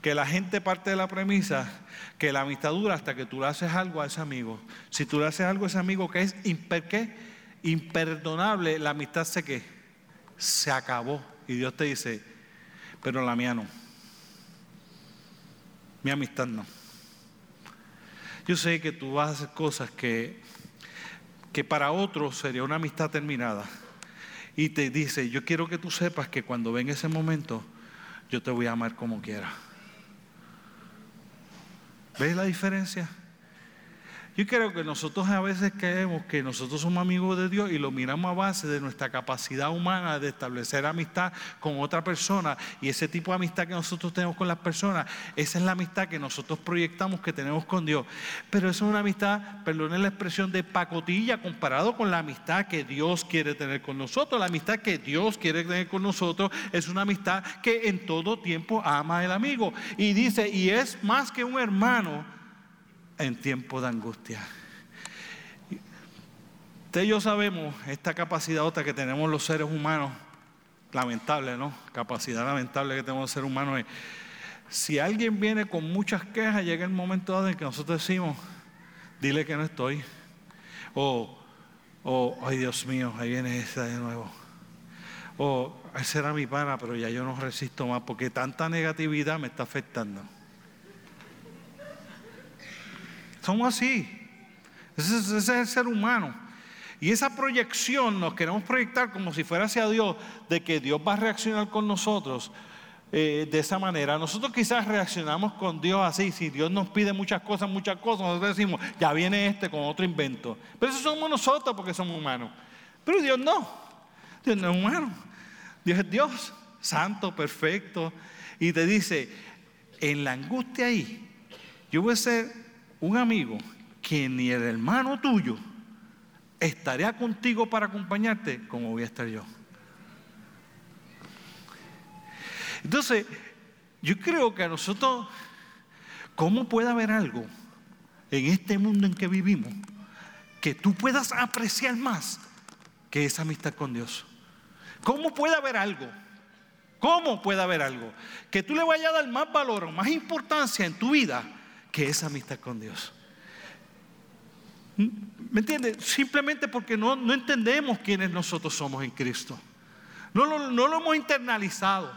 que la gente parte de la premisa que la amistad dura hasta que tú le haces algo a ese amigo. Si tú le haces algo a ese amigo que es imperdonable, la amistad se que se acabó. Y Dios te dice, pero la mía no. Mi amistad no. Yo sé que tú vas a hacer cosas que, que para otros sería una amistad terminada. Y te dice, yo quiero que tú sepas que cuando venga ese momento, yo te voy a amar como quiera. ¿Ves la diferencia? Yo creo que nosotros a veces creemos que nosotros somos amigos de Dios y lo miramos a base de nuestra capacidad humana de establecer amistad con otra persona y ese tipo de amistad que nosotros tenemos con las personas, esa es la amistad que nosotros proyectamos que tenemos con Dios. Pero esa es una amistad, perdonen la expresión de pacotilla comparado con la amistad que Dios quiere tener con nosotros. La amistad que Dios quiere tener con nosotros es una amistad que en todo tiempo ama al amigo y dice, y es más que un hermano en tiempo de angustia. Ustedes y yo sabemos esta capacidad otra que tenemos los seres humanos, lamentable, ¿no? Capacidad lamentable que tenemos los seres humanos es, si alguien viene con muchas quejas, llega el momento dado en que nosotros decimos, dile que no estoy. O, o ay Dios mío, ahí viene esa de nuevo. O, ese era mi pana, pero ya yo no resisto más porque tanta negatividad me está afectando. Somos así. Ese, es el ser humano. Y esa proyección nos queremos proyectar como si fuera hacia Dios, de que Dios va a reaccionar con nosotros eh, de esa manera. Nosotros quizás reaccionamos con Dios así, si Dios nos pide muchas cosas, muchas cosas, nosotros decimos, ya viene este con otro invento. Pero eso somos nosotros porque somos humanos. Pero Dios no. Dios no es humano. Dios es Dios, santo, perfecto. Y te dice, en la angustia ahí, yo voy a ser un amigo que ni el hermano tuyo estaría contigo para acompañarte como voy a estar yo. Entonces, yo creo que a nosotros, ¿cómo puede haber algo en este mundo en que vivimos que tú puedas apreciar más que esa amistad con Dios? ¿Cómo puede haber algo? ¿Cómo puede haber algo que tú le vayas a dar más valor o más importancia en tu vida que esa amistad con Dios. ¿Me entiendes? Simplemente porque no, no entendemos quiénes nosotros somos en Cristo. No, no, lo hemos internalizado.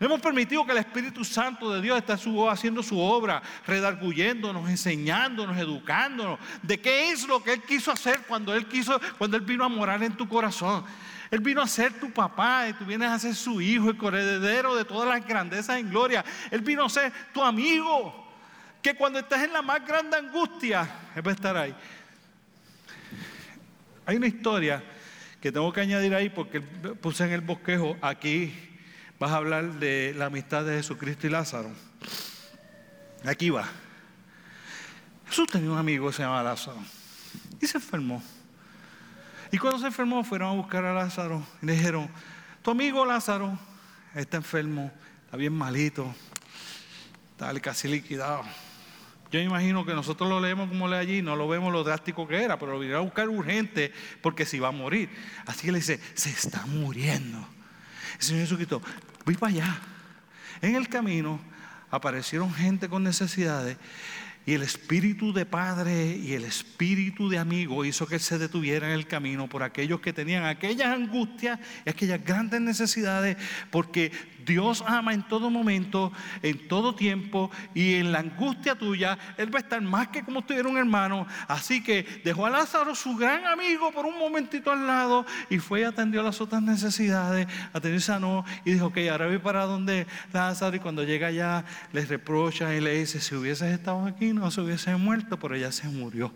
No hemos permitido que el Espíritu Santo de Dios esté haciendo su obra, redarguyéndonos, enseñándonos, educándonos de qué es lo que Él quiso hacer cuando Él quiso, cuando Él vino a morar en tu corazón. Él vino a ser tu papá y tú vienes a ser su hijo, el corredero de todas las grandezas en gloria. Él vino a ser tu amigo que cuando estás en la más grande angustia, es para estar ahí. Hay una historia que tengo que añadir ahí porque puse en el bosquejo, aquí vas a hablar de la amistad de Jesucristo y Lázaro. Aquí va. Jesús tenía un amigo que se llamaba Lázaro y se enfermó. Y cuando se enfermó fueron a buscar a Lázaro y le dijeron, tu amigo Lázaro está enfermo, está bien malito, está casi liquidado. Yo imagino que nosotros lo leemos como lee allí, no lo vemos lo drástico que era, pero lo vinieron a buscar urgente porque se iba a morir. Así que le dice, se está muriendo. El Señor Jesucristo, voy para allá. En el camino aparecieron gente con necesidades y el espíritu de padre y el espíritu de amigo hizo que se detuviera en el camino por aquellos que tenían aquellas angustias y aquellas grandes necesidades, porque Dios ama en todo momento, en todo tiempo y en la angustia tuya, Él va a estar más que como estuviera un hermano. Así que dejó a Lázaro, su gran amigo, por un momentito al lado y fue y atendió las otras necesidades, atendió y sanó y dijo, ok, ahora voy para donde Lázaro y cuando llega allá les reprocha y le dice, si hubieses estado aquí no se hubiese muerto, pero ella se murió.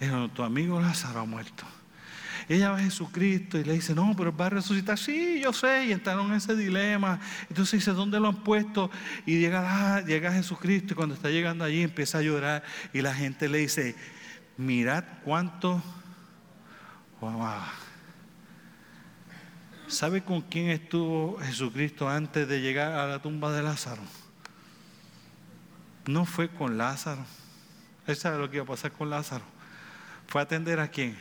Dijo, tu amigo Lázaro ha muerto ella va a Jesucristo y le dice, no, pero va a resucitar. Sí, yo sé. Y entraron en ese dilema. Entonces dice, ¿dónde lo han puesto? Y llega, llega Jesucristo y cuando está llegando allí empieza a llorar y la gente le dice, mirad cuánto... ¿Sabe con quién estuvo Jesucristo antes de llegar a la tumba de Lázaro? No fue con Lázaro. Él sabe lo que iba a pasar con Lázaro. Fue a atender a quién?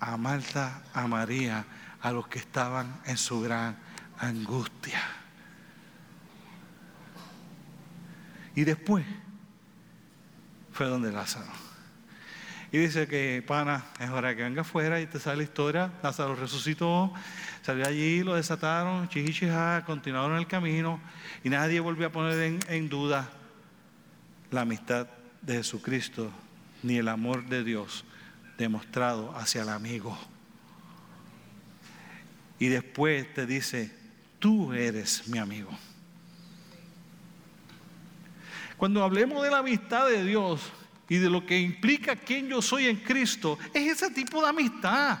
a Marta, a María, a los que estaban en su gran angustia. Y después fue donde Lázaro. Y dice que, pana, es hora que venga afuera y te sale la historia. Lázaro resucitó, salió allí, lo desataron, chichichija, continuaron el camino y nadie volvió a poner en, en duda la amistad de Jesucristo ni el amor de Dios demostrado hacia el amigo. Y después te dice, tú eres mi amigo. Cuando hablemos de la amistad de Dios y de lo que implica quién yo soy en Cristo, es ese tipo de amistad.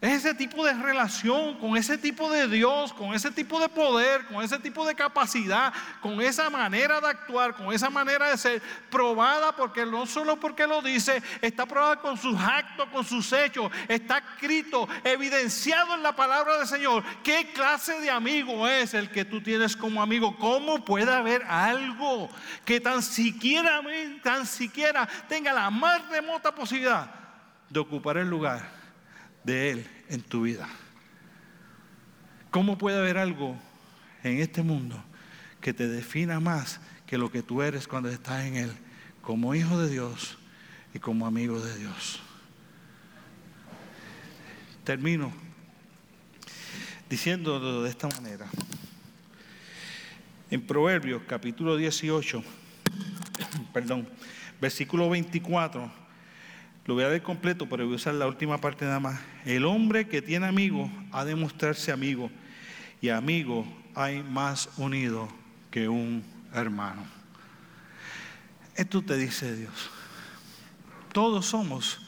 Es ese tipo de relación con ese tipo de Dios, con ese tipo de poder, con ese tipo de capacidad, con esa manera de actuar, con esa manera de ser probada, porque no solo porque lo dice, está probada con sus actos, con sus hechos, está escrito, evidenciado en la palabra del Señor. ¿Qué clase de amigo es el que tú tienes como amigo? ¿Cómo puede haber algo que tan siquiera, tan siquiera tenga la más remota posibilidad de ocupar el lugar? De Él en tu vida. ¿Cómo puede haber algo en este mundo que te defina más que lo que tú eres cuando estás en Él, como hijo de Dios y como amigo de Dios? Termino diciendo de esta manera. En Proverbios capítulo 18, perdón, versículo 24 lo voy a leer completo, pero voy a usar la última parte nada más. El hombre que tiene amigo ha de mostrarse amigo. Y amigo hay más unido que un hermano. Esto te dice Dios. Todos somos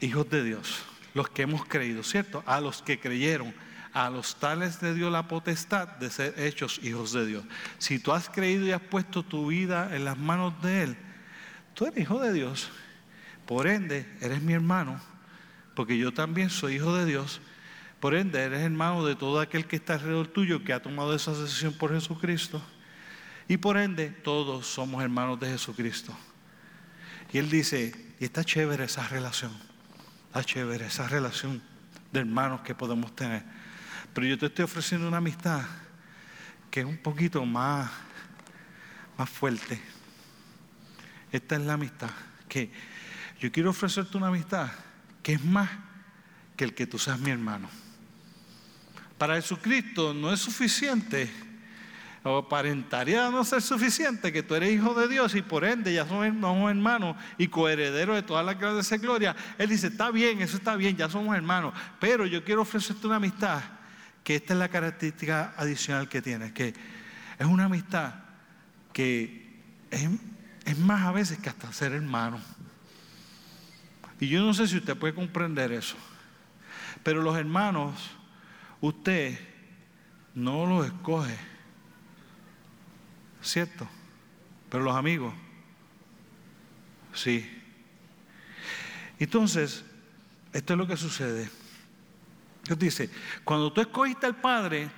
hijos de Dios, los que hemos creído, ¿cierto? A los que creyeron, a los tales de Dios la potestad de ser hechos hijos de Dios. Si tú has creído y has puesto tu vida en las manos de Él, tú eres hijo de Dios por ende, eres mi hermano, porque yo también soy hijo de Dios. Por ende, eres hermano de todo aquel que está alrededor tuyo, que ha tomado esa decisión por Jesucristo. Y por ende, todos somos hermanos de Jesucristo. Y él dice, y está chévere esa relación, está chévere esa relación de hermanos que podemos tener. Pero yo te estoy ofreciendo una amistad que es un poquito más, más fuerte. Esta es la amistad que yo quiero ofrecerte una amistad que es más que el que tú seas mi hermano. Para Jesucristo no es suficiente, o aparentaría no ser suficiente que tú eres hijo de Dios y por ende ya somos, hermanos y coherederos de toda la clase de gloria. Él dice, está bien, eso está bien, ya somos hermanos, pero yo quiero ofrecerte una amistad que esta es la característica adicional que tienes, que Es una amistad que es más a veces que hasta ser hermano. Y yo no sé si usted puede comprender eso. Pero los hermanos, usted no los escoge. ¿Cierto? Pero los amigos, sí. Entonces, esto es lo que sucede. Dios dice, cuando tú escogiste al Padre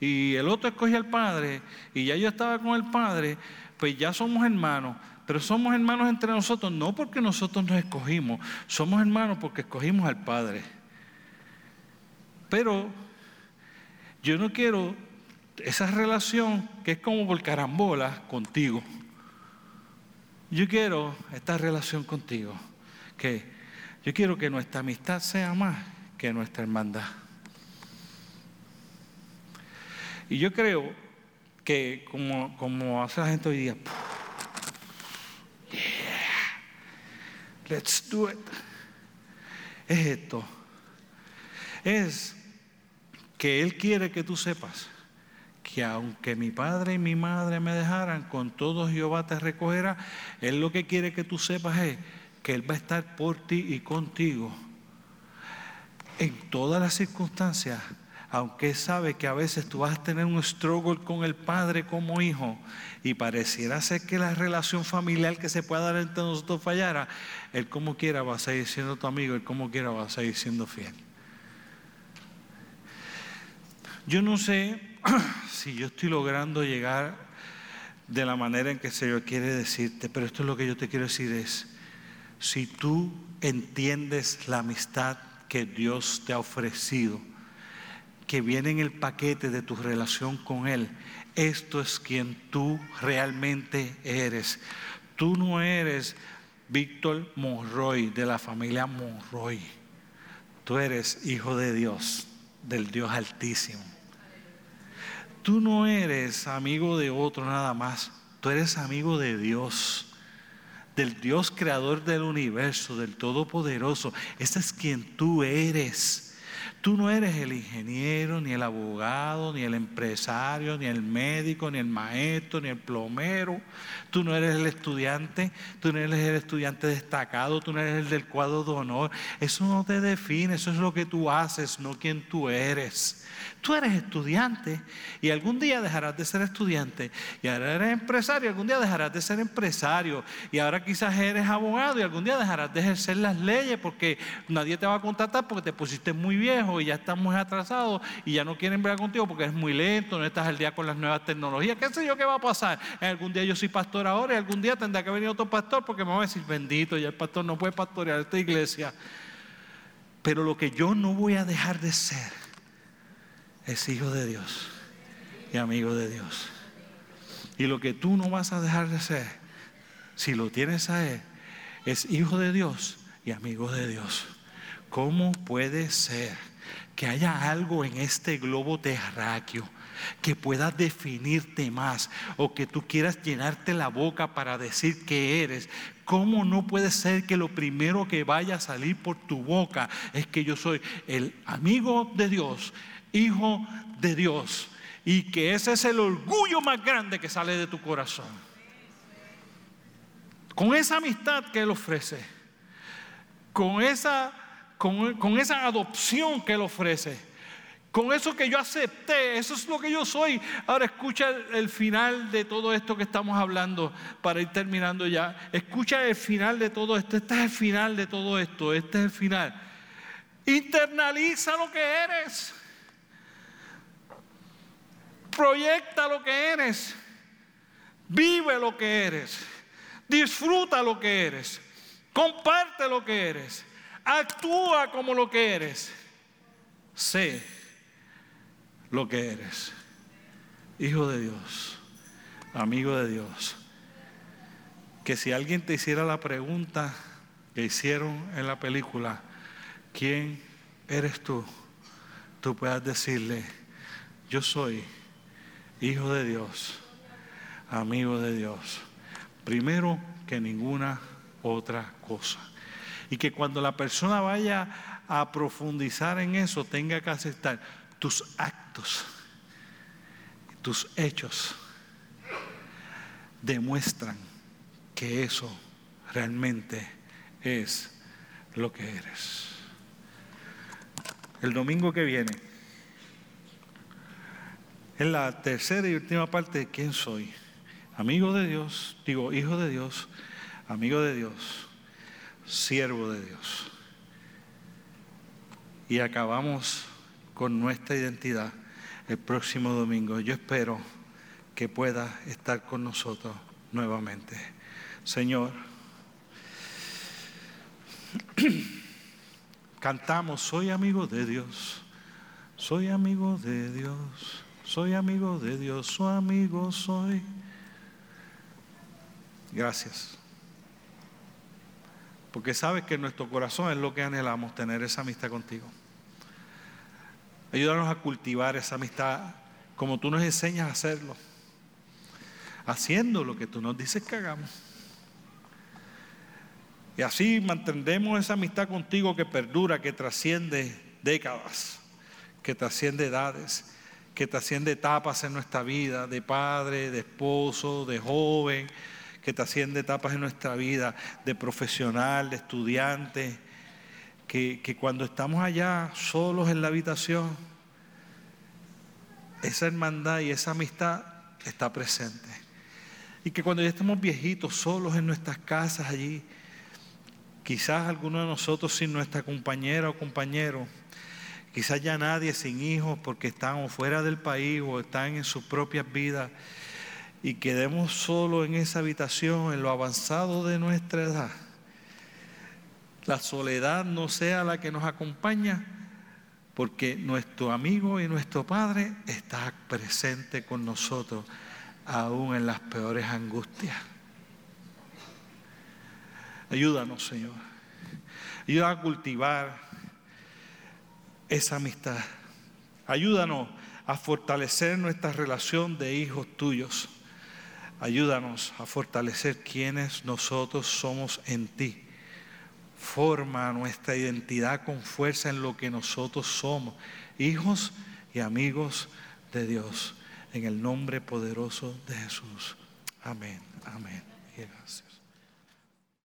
y el otro escogió al Padre y ya yo estaba con el Padre, pues ya somos hermanos. Pero somos hermanos entre nosotros no porque nosotros nos escogimos, somos hermanos porque escogimos al Padre. Pero yo no quiero esa relación que es como por carambola contigo. Yo quiero esta relación contigo, que yo quiero que nuestra amistad sea más que nuestra hermandad. Y yo creo que como, como hace la gente hoy día, let's do it, es esto, es que Él quiere que tú sepas que aunque mi padre y mi madre me dejaran, con todo Jehová te recogerá, Él lo que quiere que tú sepas es que Él va a estar por ti y contigo en todas las circunstancias, aunque sabe que a veces tú vas a tener un struggle con el padre como hijo y pareciera ser que la relación familiar que se pueda dar entre nosotros fallara, Él como quiera va a seguir siendo tu amigo, Él como quiera va a seguir siendo fiel. Yo no sé si yo estoy logrando llegar de la manera en que el Señor quiere decirte, pero esto es lo que yo te quiero decir es, si tú entiendes la amistad que Dios te ha ofrecido, que viene en el paquete de tu relación con Él, esto es quien tú realmente eres. Tú no eres Víctor Monroy de la familia Monroy. Tú eres hijo de Dios, del Dios Altísimo. Tú no eres amigo de otro nada más. Tú eres amigo de Dios, del Dios creador del universo, del Todopoderoso. Ese es quien tú eres. Tú no eres el ingeniero, ni el abogado, ni el empresario, ni el médico, ni el maestro, ni el plomero. Tú no eres el estudiante, tú no eres el estudiante destacado, tú no eres el del cuadro de honor. Eso no te define, eso es lo que tú haces, no quien tú eres. Tú eres estudiante y algún día dejarás de ser estudiante. Y ahora eres empresario algún día dejarás de ser empresario. Y ahora quizás eres abogado y algún día dejarás de ejercer las leyes porque nadie te va a contratar porque te pusiste muy viejo y ya estás muy atrasado y ya no quieren ver contigo porque eres muy lento, no estás al día con las nuevas tecnologías. ¿Qué sé yo qué va a pasar? Algún día yo soy pastor ahora y algún día tendrá que venir otro pastor porque me va a decir, bendito, ya el pastor no puede pastorear esta iglesia. Pero lo que yo no voy a dejar de ser es hijo de Dios y amigo de Dios. Y lo que tú no vas a dejar de ser, si lo tienes a Él, es hijo de Dios y amigo de Dios. ¿Cómo puede ser que haya algo en este globo terráqueo que pueda definirte más o que tú quieras llenarte la boca para decir que eres? ¿Cómo no puede ser que lo primero que vaya a salir por tu boca es que yo soy el amigo de Dios, hijo de Dios. Y que ese es el orgullo más grande que sale de tu corazón. Con esa amistad que Él ofrece, con esa, con, esa adopción que Él ofrece, con eso que yo acepté, eso es lo que yo soy. Ahora escucha el, final de todo esto que estamos hablando para ir terminando ya. Escucha el final de todo esto. Este es el final de todo esto. Este es el final. Internaliza lo que eres. Proyecta lo que eres. Vive lo que eres. Disfruta lo que eres. Comparte lo que eres. Actúa como lo que eres. Sé lo que eres. Hijo de Dios. Amigo de Dios. Que si alguien te hiciera la pregunta que hicieron en la película, ¿quién eres tú? Tú puedas decirle, yo soy hijo de Dios, amigo de Dios, primero que ninguna otra cosa. Y que cuando la persona vaya a profundizar en eso, tenga que aceptar tus actos, tus hechos demuestran que eso realmente es lo que eres. El domingo que viene, en la tercera y última parte de quién soy. Amigo de Dios, digo, hijo de Dios, amigo de Dios, siervo de Dios. Y acabamos con nuestra identidad el próximo domingo. Yo espero que pueda estar con nosotros nuevamente. Señor, cantamos, soy amigo de Dios, soy amigo de Dios, soy amigo de Dios, su amigo soy. Gracias. Porque sabes que nuestro corazón es lo que anhelamos, tener esa amistad contigo. Ayúdanos a cultivar esa amistad como tú nos enseñas a hacerlo. Haciendo lo que tú nos dices que hagamos. Y así mantendremos esa amistad contigo que perdura, que trasciende décadas, que trasciende edades, que trasciende etapas en nuestra vida, de padre, de esposo, de joven, que trasciende etapas en nuestra vida, de profesional, de estudiante, que, que cuando estamos allá solos en la habitación, esa hermandad y esa amistad está presente. Y que cuando ya estamos viejitos, solos en nuestras casas allí, Quizás alguno de nosotros sin nuestra compañera o compañero, quizás ya nadie sin hijos porque están fuera del país o están en sus propias vidas y quedemos solo en esa habitación, en lo avanzado de nuestra edad. La soledad no sea la que nos acompaña, porque nuestro amigo y nuestro Padre está presente con nosotros, aún en las peores angustias. Ayúdanos, Señor. Ayúdanos a cultivar esa amistad. Ayúdanos a fortalecer nuestra relación de hijos tuyos. Ayúdanos a fortalecer quienes nosotros somos en ti. Forma nuestra identidad con fuerza en lo que nosotros somos, hijos y amigos de Dios. En el nombre poderoso de Jesús. Amén, amén. Gracias.